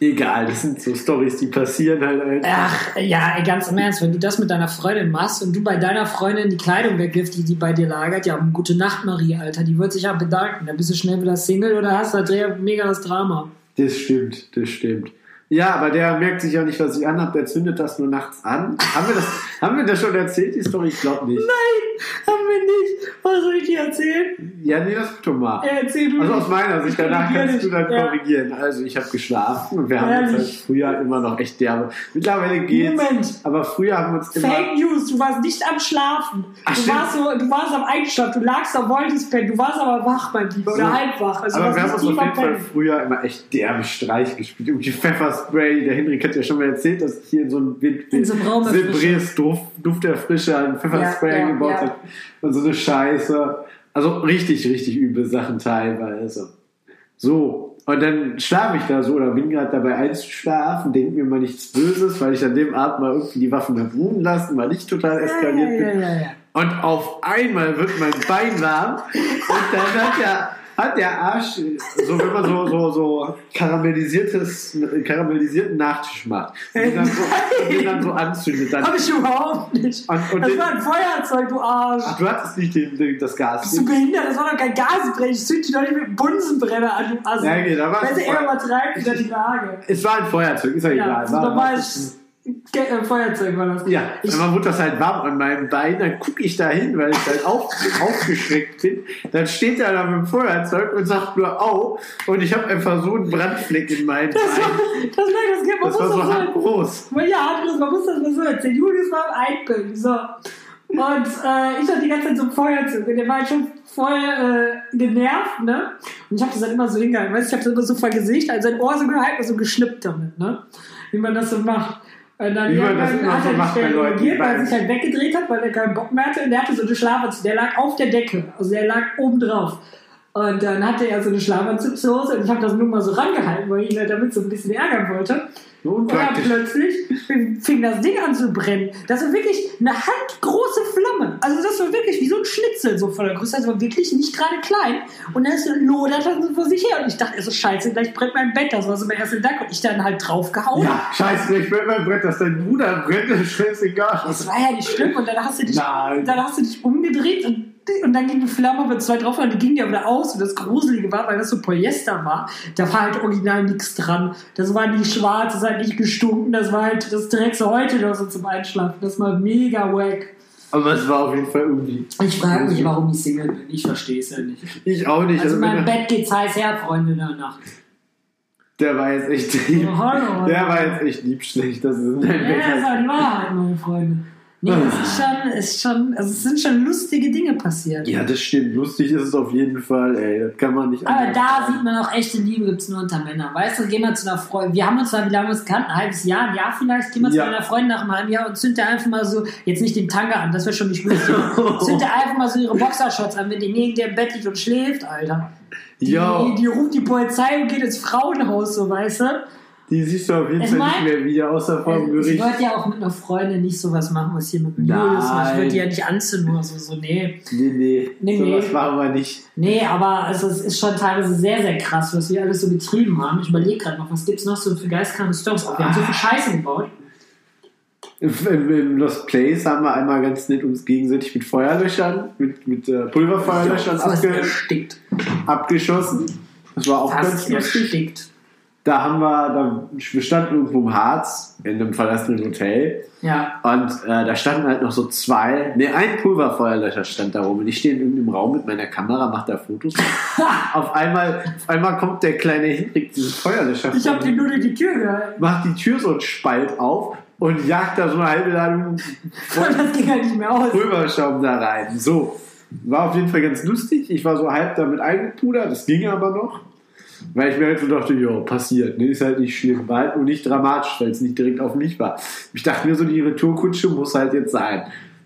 Egal, das sind so Stories, die passieren halt einfach. Ach, ja, ganz im Ernst, wenn du das mit deiner Freundin machst und du bei deiner Freundin die Kleidung wegwirfst, die die bei dir lagert, ja, gute Nacht, Marie, Alter, die wird sich ja bedanken. Dann bist du schnell wieder Single oder hast da mega das Drama. Das stimmt, das stimmt. Ja, aber der merkt sich ja nicht, was ich anhab, der zündet das nur nachts an. Haben wir das, haben wir das schon erzählt, die Story? Ich glaube nicht. Haben wir nicht. Was soll ich dir erzählen? Ja, nee, das tut mal. Ja, erzähl du. Also aus meiner Sicht, danach kannst du dann Ja. korrigieren. Also ich habe geschlafen und wir haben uns halt Ehrlich? früher immer noch echt derbe. Mittlerweile geht's. Moment. Aber früher haben wir uns immer. Fake News, du warst nicht am Schlafen. Ach, du, warst so, du warst am Einschlafen, du lagst am wolltest pennen, du warst aber wach, mein Lieber, oder halb wach. Also aber wir haben uns auf jeden Fall früher immer echt derbe Streich gespielt. Irgendwie Pfefferspray. Der Hendrik hat ja schon mal erzählt, dass ich hier in so einem Wind, In so einem Raum Silbres Duft, Duft der Frische an Pfefferspray Ja, ja, gebaut Und so eine Scheiße. Also richtig, richtig üble Sachen teilweise. So. Und dann schlafe ich da so oder bin gerade dabei einzuschlafen, denke mir mal nichts Böses, weil ich an dem Abend mal irgendwie die Waffen habe ruhen lassen, weil ich total eskaliert bin. Und auf einmal wird mein Bein warm und dann hat der, hat der Arsch, so wenn man so, so, so karamellisiertes, karamellisierten Nachtisch macht, und den dann so, und den dann so anzündet. Dann, Hab ich überhaupt nicht. Und- und das den- war ein Feuerzeug, du Arsch. Ach, du hattest nicht den, den, das Gas. Bist du behindert? Das war doch kein Gasbrenner. Ich zünd dich doch nicht mit dem Bunsenbrenner an, du Assi. Ja, okay, da war es Weißt du, Feuer- er übertreibt wieder die Lage. Es war ein Feuerzeug, ist ja Ja, egal. so War- normales Ge äh, Feuerzeug war das. Ja, Ich, dann wurde das halt warm an meinem Bein, dann gucke ich da hin, weil ich halt auf, aufgeschreckt bin. Dann steht er da mit dem Feuerzeug und sagt nur au und ich habe einfach so einen Brandfleck in meinem das war, Bein. das war das man Das war muss so das so. Mal Ja, Andres, man muss das mal so erzählen. Julius war am Einbilden. So. Und äh, ich hatte die ganze Zeit so ein Feuerzeug und der war halt schon voll äh, genervt, ne? Und ich habe das dann immer so hingehalten. Weißt du, ich habe das immer so vor Gesicht, also sein Ohr so gehalten und so geschnippt damit, ne? Wie man das so macht. Und dann man irgendwann das immer hat so er mehr Leuten, reagiert, weil er sich halt weggedreht hat, weil er keinen Bock mehr hatte. Und der hatte so eine Schlafanzug, der lag auf der Decke. Also der lag oben drauf. Und dann hatte er so eine Schlafanzugshose und ich habe das nur mal so rangehalten, weil ich ihn halt damit so ein bisschen ärgern wollte. Und dann plötzlich fing das Ding an zu brennen. Das war wirklich eine handgroße Flamme. Also das war wirklich wie so ein Schnitzel so von der Größe. Das war wirklich nicht gerade klein. Und dann lodert das so vor sich her. Und ich dachte, so scheiße, gleich brennt mein Bett. Das war so mein erster Gedanke. Und ich dann halt draufgehauen. Ja, scheiße, ich will mein Brett, dass dein Bruder brennt, ist scheißegal. Das war ja nicht schlimm. Und dann hast du dich, Nein. dann hast du dich umgedreht und und dann ging die Flamme aber zwei drauf und die ging ja wieder aus. Und das Gruselige war, weil das so Polyester war, da war halt original nichts dran. Das war nicht schwarz, das hat nicht gestunken, das war halt, das trägst du heute noch so zum Einschlafen. Das war mega wack. Aber es war auf jeden Fall irgendwie. Ich frage mich, warum ich Single bin. Ich verstehe es ja nicht. Ich auch nicht. Also in meinem wenn er- Bett geht's heiß her, Freunde, in der Nacht. der war jetzt echt lieb. Oh, hallo. Der war jetzt echt lieb schlecht. Das ist Ja, Bett. das ist halt die Wahrheit, meine Freunde. Nee, es ist schon, ist schon, also es sind schon lustige Dinge passiert. Ja, das stimmt. Lustig ist es auf jeden Fall, ey. Das kann man nicht Aber anders da sieht man auch echte Liebe gibt es nur unter Männern. Weißt du, geh mal zu einer Freundin. Wir haben uns zwar, wie lange uns kannten? Ein halbes Jahr, ein Jahr vielleicht. Geh mal Ja. zu einer Freundin nach einem halben Jahr und zünd dir einfach mal so, jetzt nicht den Tanga an, das wäre schon nicht lustig. zünd dir einfach mal so ihre Boxershorts an, wenn die neben dir im Bett liegt und schläft, Alter. Die, Ja. die ruft die Polizei und geht ins Frauenhaus, so weißt du. Die siehst du auf jeden Ich Fall nicht mehr wieder, außer vom Ich Gericht. wollte ja auch mit einer Freundin nicht sowas machen, was hier mit dem. Julius macht. Ich wollte die ja nicht anzünden oder so, so, nee. Nee, nee. Nee, Sowas nee. machen wir nicht. Nee, aber also, es ist schon teilweise sehr, sehr krass, was wir alles so getrieben haben. Ich überlege gerade noch, was gibt es noch so für geistkranke Storys? Wir haben so viel Scheiße gebaut. Im, im, Im Lost Place haben wir einmal ganz nett uns gegenseitig mit Feuerlöschern, mit, mit äh, Pulverfeuerlöschern Fast abge erstickt. abgeschossen. Das war auch Fast ganz lustig. erstickt. Da haben wir, da, wir standen irgendwo im Harz in einem verlassenen Hotel Ja. und äh, da standen halt noch so zwei, ne, ein Pulverfeuerlöscher stand da rum und ich stehe in irgendeinem Raum mit meiner Kamera, mache da Fotos. auf einmal, auf einmal kommt der kleine Hendrik, diesen Feuerlöscher Ich habe vor dir nur durch die Tür gehört. macht die Tür so einen Spalt auf und jagt da so eine halbe Ladung Das ging halt nicht mehr aus. Pulverschaum da rein. So. War auf jeden Fall ganz lustig. Ich war so halb damit eingepudert, das ging aber noch. Weil ich mir halt so dachte, ja, passiert, ne? ist halt nicht schlimm. War halt nicht dramatisch, weil es nicht direkt auf mich war. Ich dachte mir so, die Retourkutsche muss halt jetzt sein.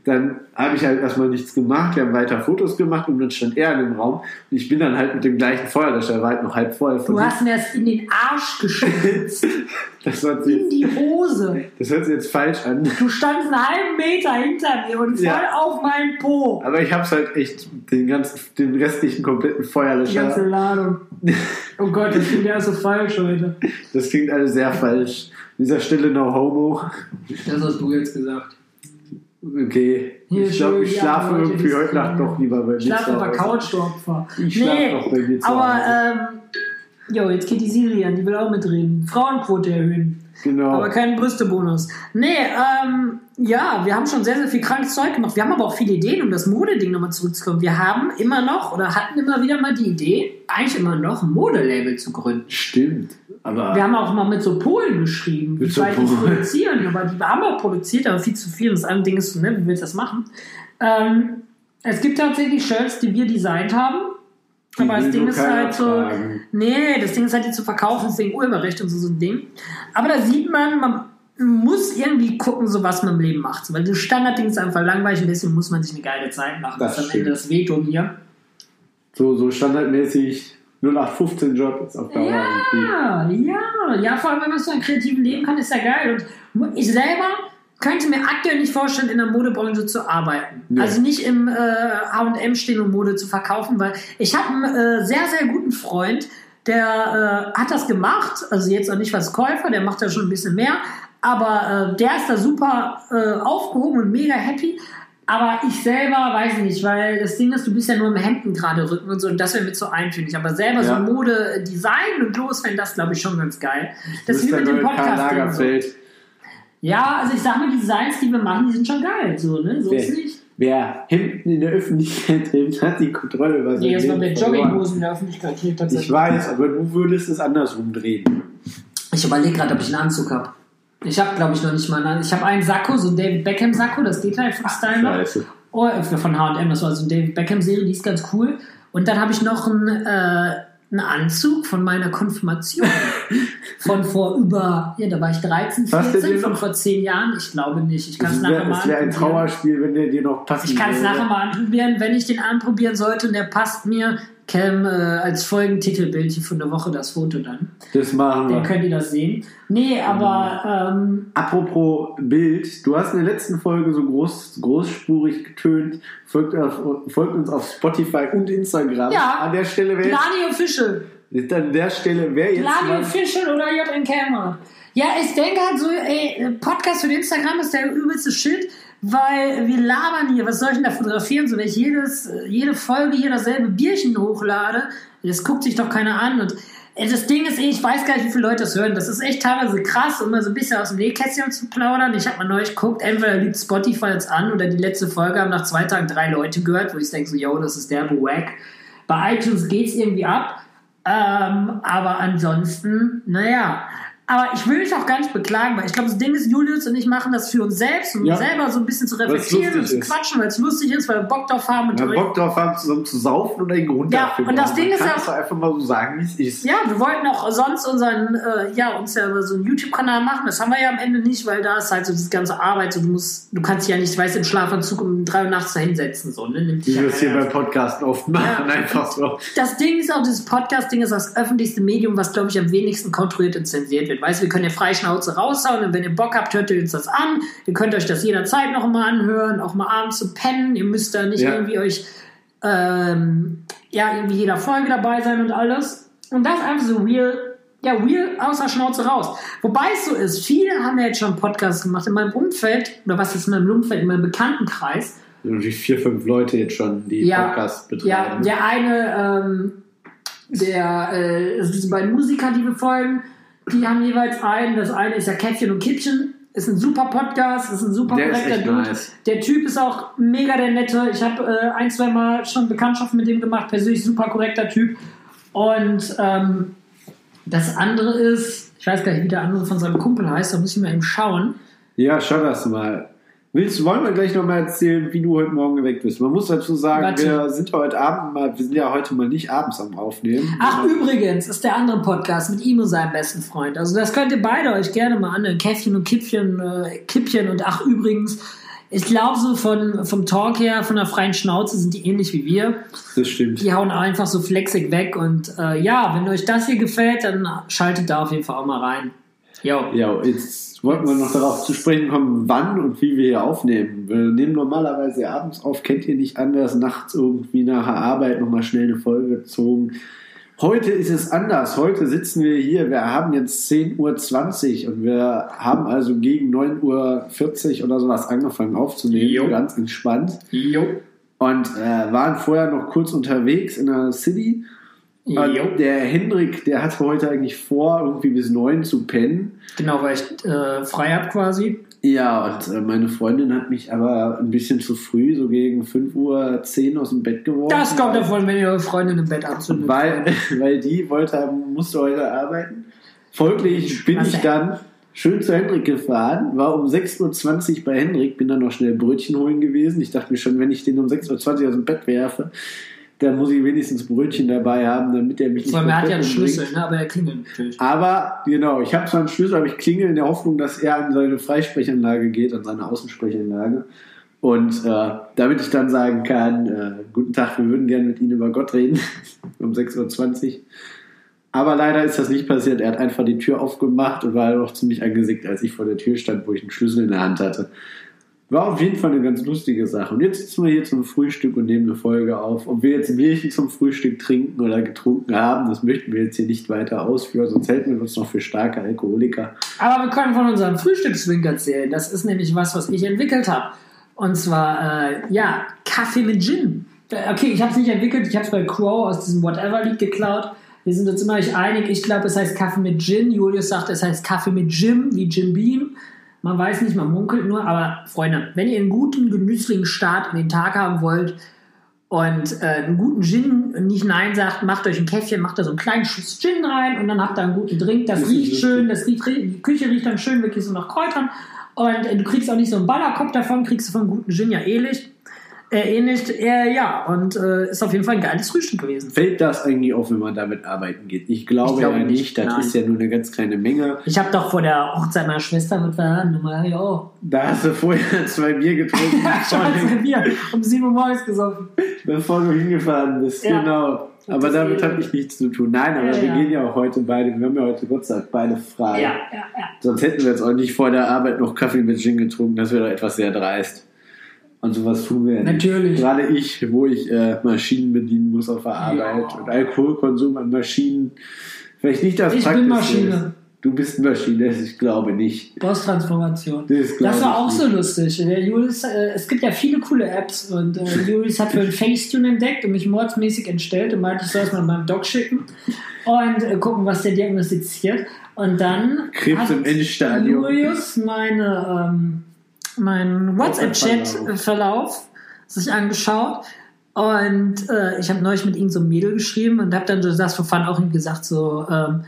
Dann habe ich halt erstmal nichts gemacht, wir haben weiter Fotos gemacht und dann stand er in dem Raum. Und ich bin dann halt mit dem gleichen Feuerlöscher, war halt noch halb voll. Du hast mir das in den Arsch geschützt. das, hört sich in jetzt, die Hose. das hört sich jetzt falsch an. Du standst einen halben Meter hinter mir und voll Ja. auf meinen Po. Aber ich habe es halt echt den ganzen, den restlichen kompletten Die Feuerlöscher. ganze Ladung. Oh Gott, das klingt ja so falsch heute. Das klingt alles sehr falsch. An dieser Stelle no homo. Das hast du jetzt gesagt. Okay. Hier ich glaube, ich schlafe irgendwie die heute Nacht doch lieber bei mir Schlaf zu auf der. Couch, du Opfer. Ich schlaf doch bei mir zu aber, ähm, jo, jetzt geht die Siri an, die will auch mitreden. Frauenquote erhöhen. Genau. Aber keinen Brüstebonus. Nee, ähm, ja, wir haben schon sehr, sehr viel krankes Zeug gemacht. Wir haben aber auch viele Ideen, um das Modeding nochmal zurückzukommen. Wir haben immer noch oder hatten immer wieder mal die Idee, eigentlich immer noch ein Modelabel zu gründen. Stimmt. Aber Wir haben auch mal mit so Polen geschrieben, wie so weit die Polen. produzieren. Aber die haben auch produziert, aber viel zu viel. Und das andere Ding ist so, ne, wie willst du das machen? Ähm, es gibt tatsächlich Shirts, die wir designt haben. Die aber das Ding ist halt so. Nee, das Ding ist halt, die zu verkaufen, deswegen Urheberrecht und so, so ein Ding. Aber da sieht man, man muss irgendwie gucken, so was man im Leben macht. So, weil das Standardding ist einfach langweilig und deswegen muss man sich eine geile Zeit machen. Das Das, ist am stimmt. Ende das Veto hier. so, so standardmäßig 0815-Job ist auf Dauer irgendwie. Ja, ja, ja, vor allem, wenn man so ein kreativen Leben kann, ist ja geil. Und ich selber könnte mir aktuell nicht vorstellen, in der Modebranche zu arbeiten. Ja. Also nicht im äh, H&M stehen und Mode zu verkaufen, weil ich habe einen äh, sehr, sehr guten Freund, der äh, hat das gemacht, also jetzt auch nicht als Käufer, der macht da schon ein bisschen mehr, aber äh, der ist da super äh, aufgehoben und mega happy. Aber ich selber weiß nicht, weil das Ding ist, du bist ja nur im Hemden gerade rücken und so und das wäre mir zu eintönig. Aber selber Ja. so Mode, Design und los, fände das, glaube ich, schon ganz geil. Das ist wie mit dem neue Karl Podcast. So. Ja, also ich sag mal, die Designs, die wir machen, die sind schon geil. So, ne? so ist Wer, nicht. wer Hemden in der Öffentlichkeit hält, hat die Kontrolle über sein Nee, Leben mit. Jogginghosen in der Öffentlichkeit Ich tatsächlich. weiß, aber du würdest es andersrum drehen. Ich überlege gerade, ob ich einen Anzug habe. Ich habe, glaube ich, noch nicht mal einen Anzug. Ich habe einen Sakko, so ein David Beckham Sakko, das geht halt vom Style noch. Oh, von H&M, das war so eine David Beckham Serie, die ist ganz cool. Und dann habe ich noch einen, äh, einen Anzug von meiner Konfirmation. von vor über, ja, da war ich 13, Passt der 14, dir von vor 10 Jahren. Ich glaube nicht. Ich kann es Es nachher wäre mal wär ein anprobieren. Trauerspiel, wenn der dir noch passen Ich kann es nachher mal anprobieren. Wenn ich den anprobieren sollte und der passt mir, Cam äh, als Folgentitelbild hier von der Woche das Foto dann. Das machen Dann wir. könnt ihr das sehen. Nee, aber ähm, Apropos Bild, du hast in der letzten Folge so groß, großspurig getönt. Folgt, auf, folgt uns auf Spotify und Instagram. Ja. An der Stelle wäre Official. jetzt, an der Stelle wäre jetzt Glani mal, Official oder JN Camera. Ja, ich denke halt so, ey, Podcast für Instagram ist der übelste Shit, weil wir labern hier. Was soll ich denn da fotografieren? So, wenn ich jedes, jede Folge hier dasselbe Bierchen hochlade, das guckt sich doch keiner an. Und äh, das Ding ist ich weiß gar nicht, wie viele Leute das hören. Das ist echt teilweise krass, um mal so ein bisschen aus dem Nähkästchen zu plaudern. Ich habe mal neulich geguckt, entweder liegt Spotify jetzt an oder die letzte Folge haben nach zwei Tagen drei Leute gehört, wo ich denke so, yo, das ist der Wack. Bei iTunes geht's irgendwie ab. Ähm, aber ansonsten, naja. Aber ich will mich auch gar nicht beklagen, weil ich glaube, das Ding ist, Julius und ich machen das für uns selbst, um Ja. selber so ein bisschen zu reflektieren und zu quatschen, weil es lustig ist, weil wir Bock drauf haben. Und Wenn wir Bock drauf haben, zusammen zu saufen und einen Grund Ja, dafür und das. Ding ist doch einfach mal so sagen, wie es ist. Ja, wir wollten auch sonst unseren, äh, ja, uns ja so einen YouTube-Kanal machen. Das haben wir ja am Ende nicht, weil da ist halt so diese ganze Arbeit. So, du musst, du kannst dich ja nicht, weißt du, im Schlafanzug um drei Uhr nachts da hinsetzen. So, ne? Nimmt dich Wie wir es hier beim Podcast oft machen, Ja. einfach so. das Ding ist auch, dieses Podcast-Ding ist das öffentlichste Medium, was, glaube ich, am wenigsten kontrolliert und zensiert wird. Weißt du, wir können ja frei Schnauze raushauen und wenn ihr Bock habt, hört ihr uns das an. Ihr könnt euch das jederzeit noch mal anhören, auch mal abends zu pennen. Ihr müsst da nicht Ja. irgendwie euch, ähm, ja, irgendwie jeder Folge dabei sein und alles. Und das einfach so real, ja, real außer Schnauze raus. Wobei es so ist, viele haben ja jetzt schon Podcasts gemacht in meinem Umfeld, oder was ist in meinem Umfeld, in meinem Bekanntenkreis. Irgendwie vier, fünf Leute jetzt schon, die Ja, Podcast Ja, betreiben. der eine, ähm, der, äh, also diese beiden Musiker, die wir folgen, die haben jeweils einen. Das eine ist ja Käffchen und Kitchen. Ist ein super Podcast, ist ein super Der korrekter Dude. nice. Der Typ ist auch mega der Nette. Ich habe äh, ein, zwei Mal schon Bekanntschaft mit dem gemacht. Persönlich super korrekter Typ. Und ähm, das andere ist, ich weiß gar nicht, wie der andere von seinem Kumpel heißt, da muss ich mal eben schauen. Ja, schau das mal. Willst, wollen wir gleich nochmal erzählen, wie du heute Morgen geweckt bist? Man muss dazu sagen, Warte. wir sind heute Abend mal, wir sind ja heute mal nicht abends am Aufnehmen. Ach, übrigens ist der andere Podcast mit ihm und seinem besten Freund. Also das könnt ihr beide euch gerne mal anhören. Käffchen und Kippchen, äh, Kippchen und ach übrigens, ich glaube so von, vom Talk her, von der freien Schnauze sind die ähnlich wie wir. das stimmt. Die hauen einfach so flexig weg und äh, ja, wenn euch das hier gefällt, dann schaltet da auf jeden Fall auch mal rein. Jo. Ja, jetzt wollten wir noch darauf zu sprechen kommen, wann und wie wir hier aufnehmen. Wir nehmen normalerweise abends auf, kennt ihr nicht anders, nachts irgendwie nach der Arbeit nochmal schnell eine Folge gezogen. Heute ist es anders. Heute sitzen wir hier, wir haben jetzt 10.20 Uhr und wir haben also gegen 9.40 Uhr oder sowas angefangen aufzunehmen, Jo. ganz entspannt. Jo. Und äh, waren vorher noch kurz unterwegs in der City. Jo. Der Hendrik, der hatte heute eigentlich vor, irgendwie bis 9 zu pennen. Genau, weil ich äh, frei hab quasi. Ja, und äh, meine Freundin hat mich aber ein bisschen zu früh, so gegen 5 Uhr 10 aus dem Bett geworfen. Das kommt davon, wenn ihr eure Freundin im Bett abzündet. weil, weil die wollte, musste heute arbeiten. Folglich bin ich dann schön zu Hendrik gefahren, war um 6.20 Uhr bei Hendrik, bin dann noch schnell Brötchen holen gewesen. Ich dachte mir schon, wenn ich den um 6.20 Uhr aus dem Bett werfe, dann muss ich wenigstens Brötchen dabei haben, damit er mich nicht Weil man hat ja einen. Schlüssel, ne? aber er klingelt natürlich. Aber genau, ich habe zwar einen Schlüssel, aber ich klingel in der Hoffnung, dass er an seine Freisprechanlage geht, an seine Außensprechanlage. Und äh, damit ich dann sagen kann, äh, guten Tag, wir würden gerne mit Ihnen über Gott reden, um 6.20 Uhr. Aber leider ist das nicht passiert. Er hat einfach die Tür aufgemacht und war noch ziemlich angesickt, als ich vor der Tür stand, wo ich einen Schlüssel in der Hand hatte. War auf jeden Fall eine ganz lustige Sache. Und jetzt sitzen wir hier zum Frühstück und nehmen eine Folge auf. Ob wir jetzt Bierchen zum Frühstück trinken oder getrunken haben, das möchten wir jetzt hier nicht weiter ausführen, sonst hätten wir uns noch für starke Alkoholiker. Aber wir können von unserem Frühstückswink erzählen. Das ist nämlich was, was ich entwickelt habe. Und zwar, äh, ja, Kaffee mit Gin. Äh, Okay, ich habe es nicht entwickelt, ich habe es bei Crow aus diesem Whatever-Lied geklaut. Wir sind uns immer nicht einig. Ich glaube, es heißt Kaffee mit Gin. Julius sagt, es heißt Kaffee mit Jim, wie Jim Beam. Man weiß nicht, man munkelt nur. Aber Freunde, wenn ihr einen guten, genüsslichen Start in den Tag haben wollt und äh, einen guten Gin nicht Nein sagt, macht euch ein Käffchen, macht da so einen kleinen Schuss Gin rein und dann habt ihr einen guten Drink. Das, Das riecht schön, das riecht, die Küche riecht dann schön wirklich so nach Kräutern. Und äh, du kriegst auch nicht so einen Ballerkopf davon, kriegst du vom guten Gin ja ähnlich. Äh, ähnlich, äh, ja, und äh, ist auf jeden Fall ein geiles Frühstück gewesen. Fällt das eigentlich auf, wenn man damit arbeiten geht? Ich glaube, Ich glaube ja nicht, nicht. Das nein. ist ja nur eine ganz kleine Menge. Ich habe doch vor der Hochzeit meiner Schwester mit nochmal, ja, Da hast du vorher zwei Bier getrunken, scheiße, Bier um 7 Uhr morgens gesoffen. bevor du hingefahren bist. Ja. Genau. Aber damit habe ich nichts zu tun. Nein, aber Ja, wir ja. gehen ja auch heute beide, wir haben ja heute Gott sei Dank beide frei. Ja, ja, ja. Sonst hätten wir jetzt auch nicht vor der Arbeit noch Kaffee mit Gin getrunken. Das wäre doch etwas sehr dreist. Und sowas tun wir. Natürlich. Gerade ich, wo ich äh, Maschinen bedienen muss auf der Arbeit Ja. und Alkoholkonsum an Maschinen vielleicht nicht das Ich bin Maschine. Du bist Maschine, ich glaube nicht. Boss-Transformation. Das Das war auch nicht. so lustig. Der Julius, äh, es gibt ja viele coole Apps und äh, Julius hat für ein Facetune entdeckt und mich mordsmäßig entstellt und meinte, ich soll es mal meinem Doc schicken und äh, gucken, was der diagnostiziert. Und dann Krebs hat im Endstadium. Julius meine, ähm, meinen WhatsApp-Chat-Verlauf sich angeschaut und äh, ich habe neulich mit ihm so ein Mädel geschrieben und habe dann so das for fun auch ihm gesagt, so, ähm,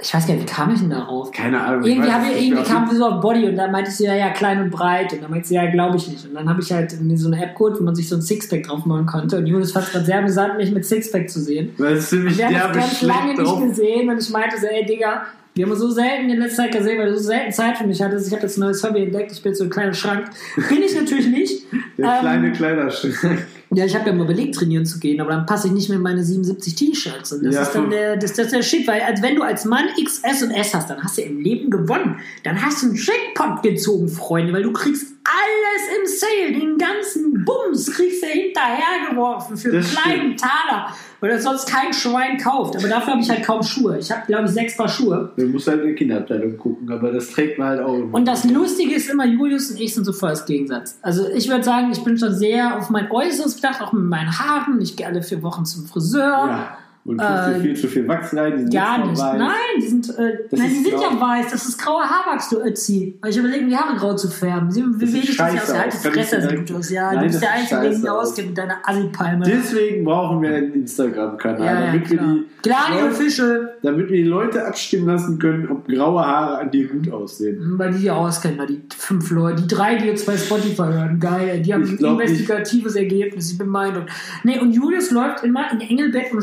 ich weiß gar nicht, wie kam ich denn darauf? Keine Ahnung. Irgendwie, hab ich, irgendwie kam sie so auf Body und dann meinte sie, ja, ja, klein und breit. Und dann meinte sie, ja, glaube ich nicht. Und dann habe ich halt so eine App geholt, wo man sich so ein Sixpack drauf machen konnte. Und Julius fand es gerade sehr amüsant, mich mit Sixpack zu sehen. Weil es ziemlich Wir haben uns ganz lange schlecht nicht drauf. gesehen und ich meinte so, ey, Digga, wir haben uns so selten in letzter Zeit gesehen, weil du so selten Zeit für mich hattest. Ich habe jetzt ein neues Hobby entdeckt, ich bin jetzt so ein kleiner Schrank. Bin ich natürlich nicht. Der Ähm, kleine Kleiderschrank. Ja, ich habe ja mal überlegt, trainieren zu gehen, aber dann passe ich nicht mehr in meine 77 T-Shirts. Und das Ja. ist dann der, das, das ist der Shit, weil als wenn du als Mann XS und S hast, dann hast du im Leben gewonnen. Dann hast du einen Jackpot gezogen, Freunde, weil du kriegst alles im Sale, den ganzen Bums kriegst du hinterhergeworfen für einen kleinen Taler, weil das sonst kein Schwein kauft. Aber dafür habe ich halt kaum Schuhe. Ich habe, glaube ich, sechs Paar Schuhe. Du musst halt in der Kinderabteilung gucken, aber das trägt man halt auch immer. Und das Lustige ist immer, Julius und ich sind so voll das Gegensatz. Also ich würde sagen, ich bin schon sehr auf mein Äußeres bedacht, auch mit meinen Haaren. Ich gehe alle vier Wochen zum Friseur. ja. Und Äh, viel zu viel Wachs rein. die sind Gar nicht. weiß. Nein, die sind, äh, nein, die sind ja weiß. Das ist grauer Haarwachs, du Ötzi. Weil ich überlege, die Haare grau zu färben. Sie, wie wenig das aus der alten Fresse sieht gut aus. Ja, Nein, du bist der Einzige, der sich scheiße aus. auskennt mit deiner Assi-Palme. Deswegen brauchen wir einen Instagram-Kanal, Ja, ja, damit, wir klar. die, Glani Leute- damit wir die Leute abstimmen lassen können, ob graue Haare an dir gut aussehen. Weil die ja auskennen, die fünf Leute, die drei, die jetzt bei Spotify hören, geil, die haben ein glaub nicht. investigatives Ergebnis, ich bin beeindruckt. Nee, und Julius läuft immer in Engelbett und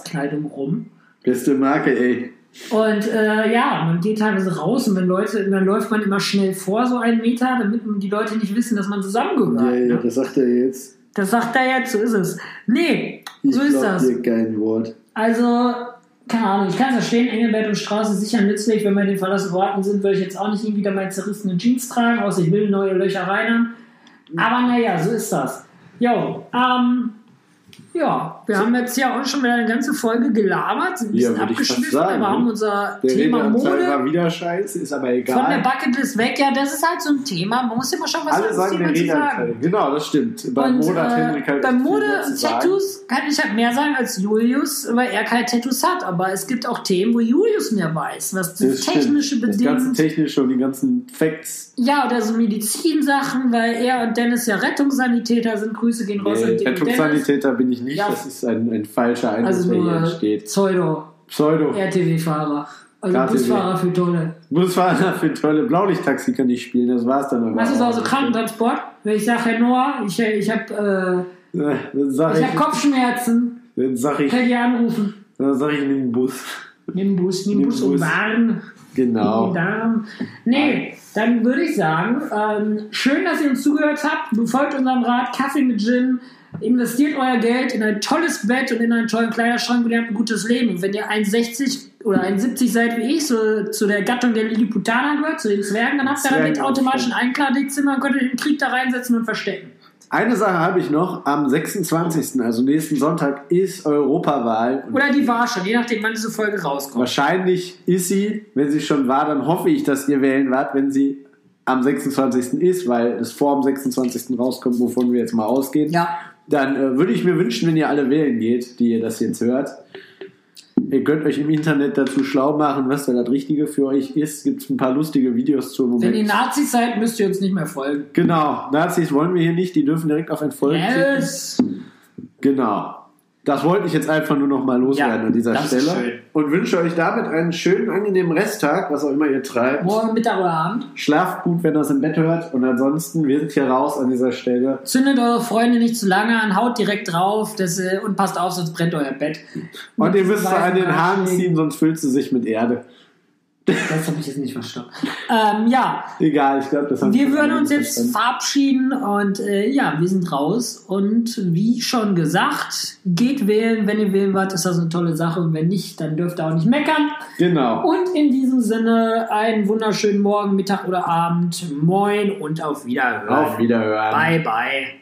Straußkleidung rum. Beste Marke, ey. Und äh, ja, man geht teilweise raus und wenn Leute, dann läuft man immer schnell vor, so einen Meter, damit die Leute nicht wissen, dass man zusammengehört. Ja, ja, ne? das sagt er jetzt. Das sagt er jetzt, so ist es. Nee, Ich so ist das. dir kein Wort. Also, keine Ahnung, ich kann es verstehen, Engelbert und Straße sicher nützlich. Wenn wir in den verlassenen Orten sind, würde ich jetzt auch nicht irgendwie wieder meine zerrissene Jeans tragen, außer ich will neue Löcher rein. Aber naja, so ist das. Jo, ähm, ja, wir haben jetzt ja auch schon wieder eine ganze Folge gelabert, sind ein bisschen Ja, sagen, aber haben ne? unser Der Thema Redeanteil Mode war wieder scheiße, ist aber von der egal. Bucketlist weg. Ja, das ist halt so ein Thema. Man muss immer schon was Alle sagen Thema der zu sagen. Genau, das stimmt. Bei Und, Mode hat äh, Henrik halt bei Mode und. Tattoos kann ich halt mehr sagen als Julius, weil er keine Tattoos hat. Aber es gibt auch Themen, wo Julius mehr weiß, was das, Das technische Das ganze technische und die ganzen Facts. Ja, oder so Medizinsachen, weil er und Dennis ja Rettungssanitäter sind. Grüße gehen raus Nee. Rettungssanitäter bin ich nicht. Ja. Das ist ein, ein falscher Eindruck, Also der hier entsteht. Pseudo Pseudo. RTW-Fahrer. Also KTW. Busfahrer für Tolle. Busfahrer für tolle Blaulichttaxi kann ich spielen. Das war's dann aber. Was ist also Krankentransport? Wenn ich sage, Herr Noah, ich, ich habe äh, Ja, Dann sag ich ich, hab Kopfschmerzen, dann sag ich, könnt ihr anrufen. dann sag ich den Bus. Nimm Bus, nimm Nimm Bus Bus. Warn. Genau. Darm. Nee, dann würde ich sagen, ähm, schön, dass ihr uns zugehört habt. Befolgt unserem Rat, Kaffee mit Gin. Investiert euer Geld in ein tolles Bett und in einen tollen Kleiderschrank und ihr habt ein gutes Leben. Und wenn ihr 1,60 oder 1,70 seid wie ich, so zu der Gattung der Lilliputaner gehört, zu den Zwergen, dann habt ihr damit automatisch ein Einkladezimmer und könnt euch im Krieg da reinsetzen und verstecken. Eine Sache habe ich noch. Am 26., also nächsten Sonntag, ist Europawahl. Oder die war schon, je nachdem, wann diese Folge rauskommt. Wahrscheinlich ist sie, wenn sie schon war, dann hoffe ich, dass ihr wählen wart, wenn sie am 26. ist, weil es vor dem 26. rauskommt, wovon wir jetzt mal ausgehen. Ja. Dann äh, würde ich mir wünschen, wenn ihr alle wählen geht, die ihr das jetzt hört. Ihr könnt euch im Internet dazu schlau machen, was da das Richtige für euch ist. Gibt es ein paar lustige Videos zu im Wenn ihr Moment. Nazis seid, müsst ihr uns nicht mehr folgen. Genau, Nazis wollen wir hier nicht, die dürfen direkt auf klicken. Yes. Genau. Das wollte ich jetzt einfach nur noch mal loswerden Ja, an dieser Stelle. Und wünsche euch damit einen schönen, angenehmen Resttag, was auch immer ihr treibt. Morgen Mittag oder Abend. Schlaft gut, wenn ihr es im Bett hört. Und ansonsten, wir sind hier raus an dieser Stelle. Zündet eure Freunde nicht zu lange an, haut direkt drauf das, äh, und passt auf, sonst brennt euer Bett. Und ihr müsst an den Haaren ziehen, sonst füllt sie sich mit Erde. Das habe ich jetzt nicht verstanden. Ähm, ja, Egal, ich glaube, das haben wir würden uns jetzt verstanden. verabschieden und äh, ja, wir sind raus. Und wie schon gesagt, geht wählen. Wenn ihr wählen wollt, ist das eine tolle Sache. Und wenn nicht, dann dürft ihr auch nicht meckern. Genau. Und in diesem Sinne, einen wunderschönen Morgen, Mittag oder Abend. Moin und auf Wiederhören. Auf Wiederhören. Bye, bye.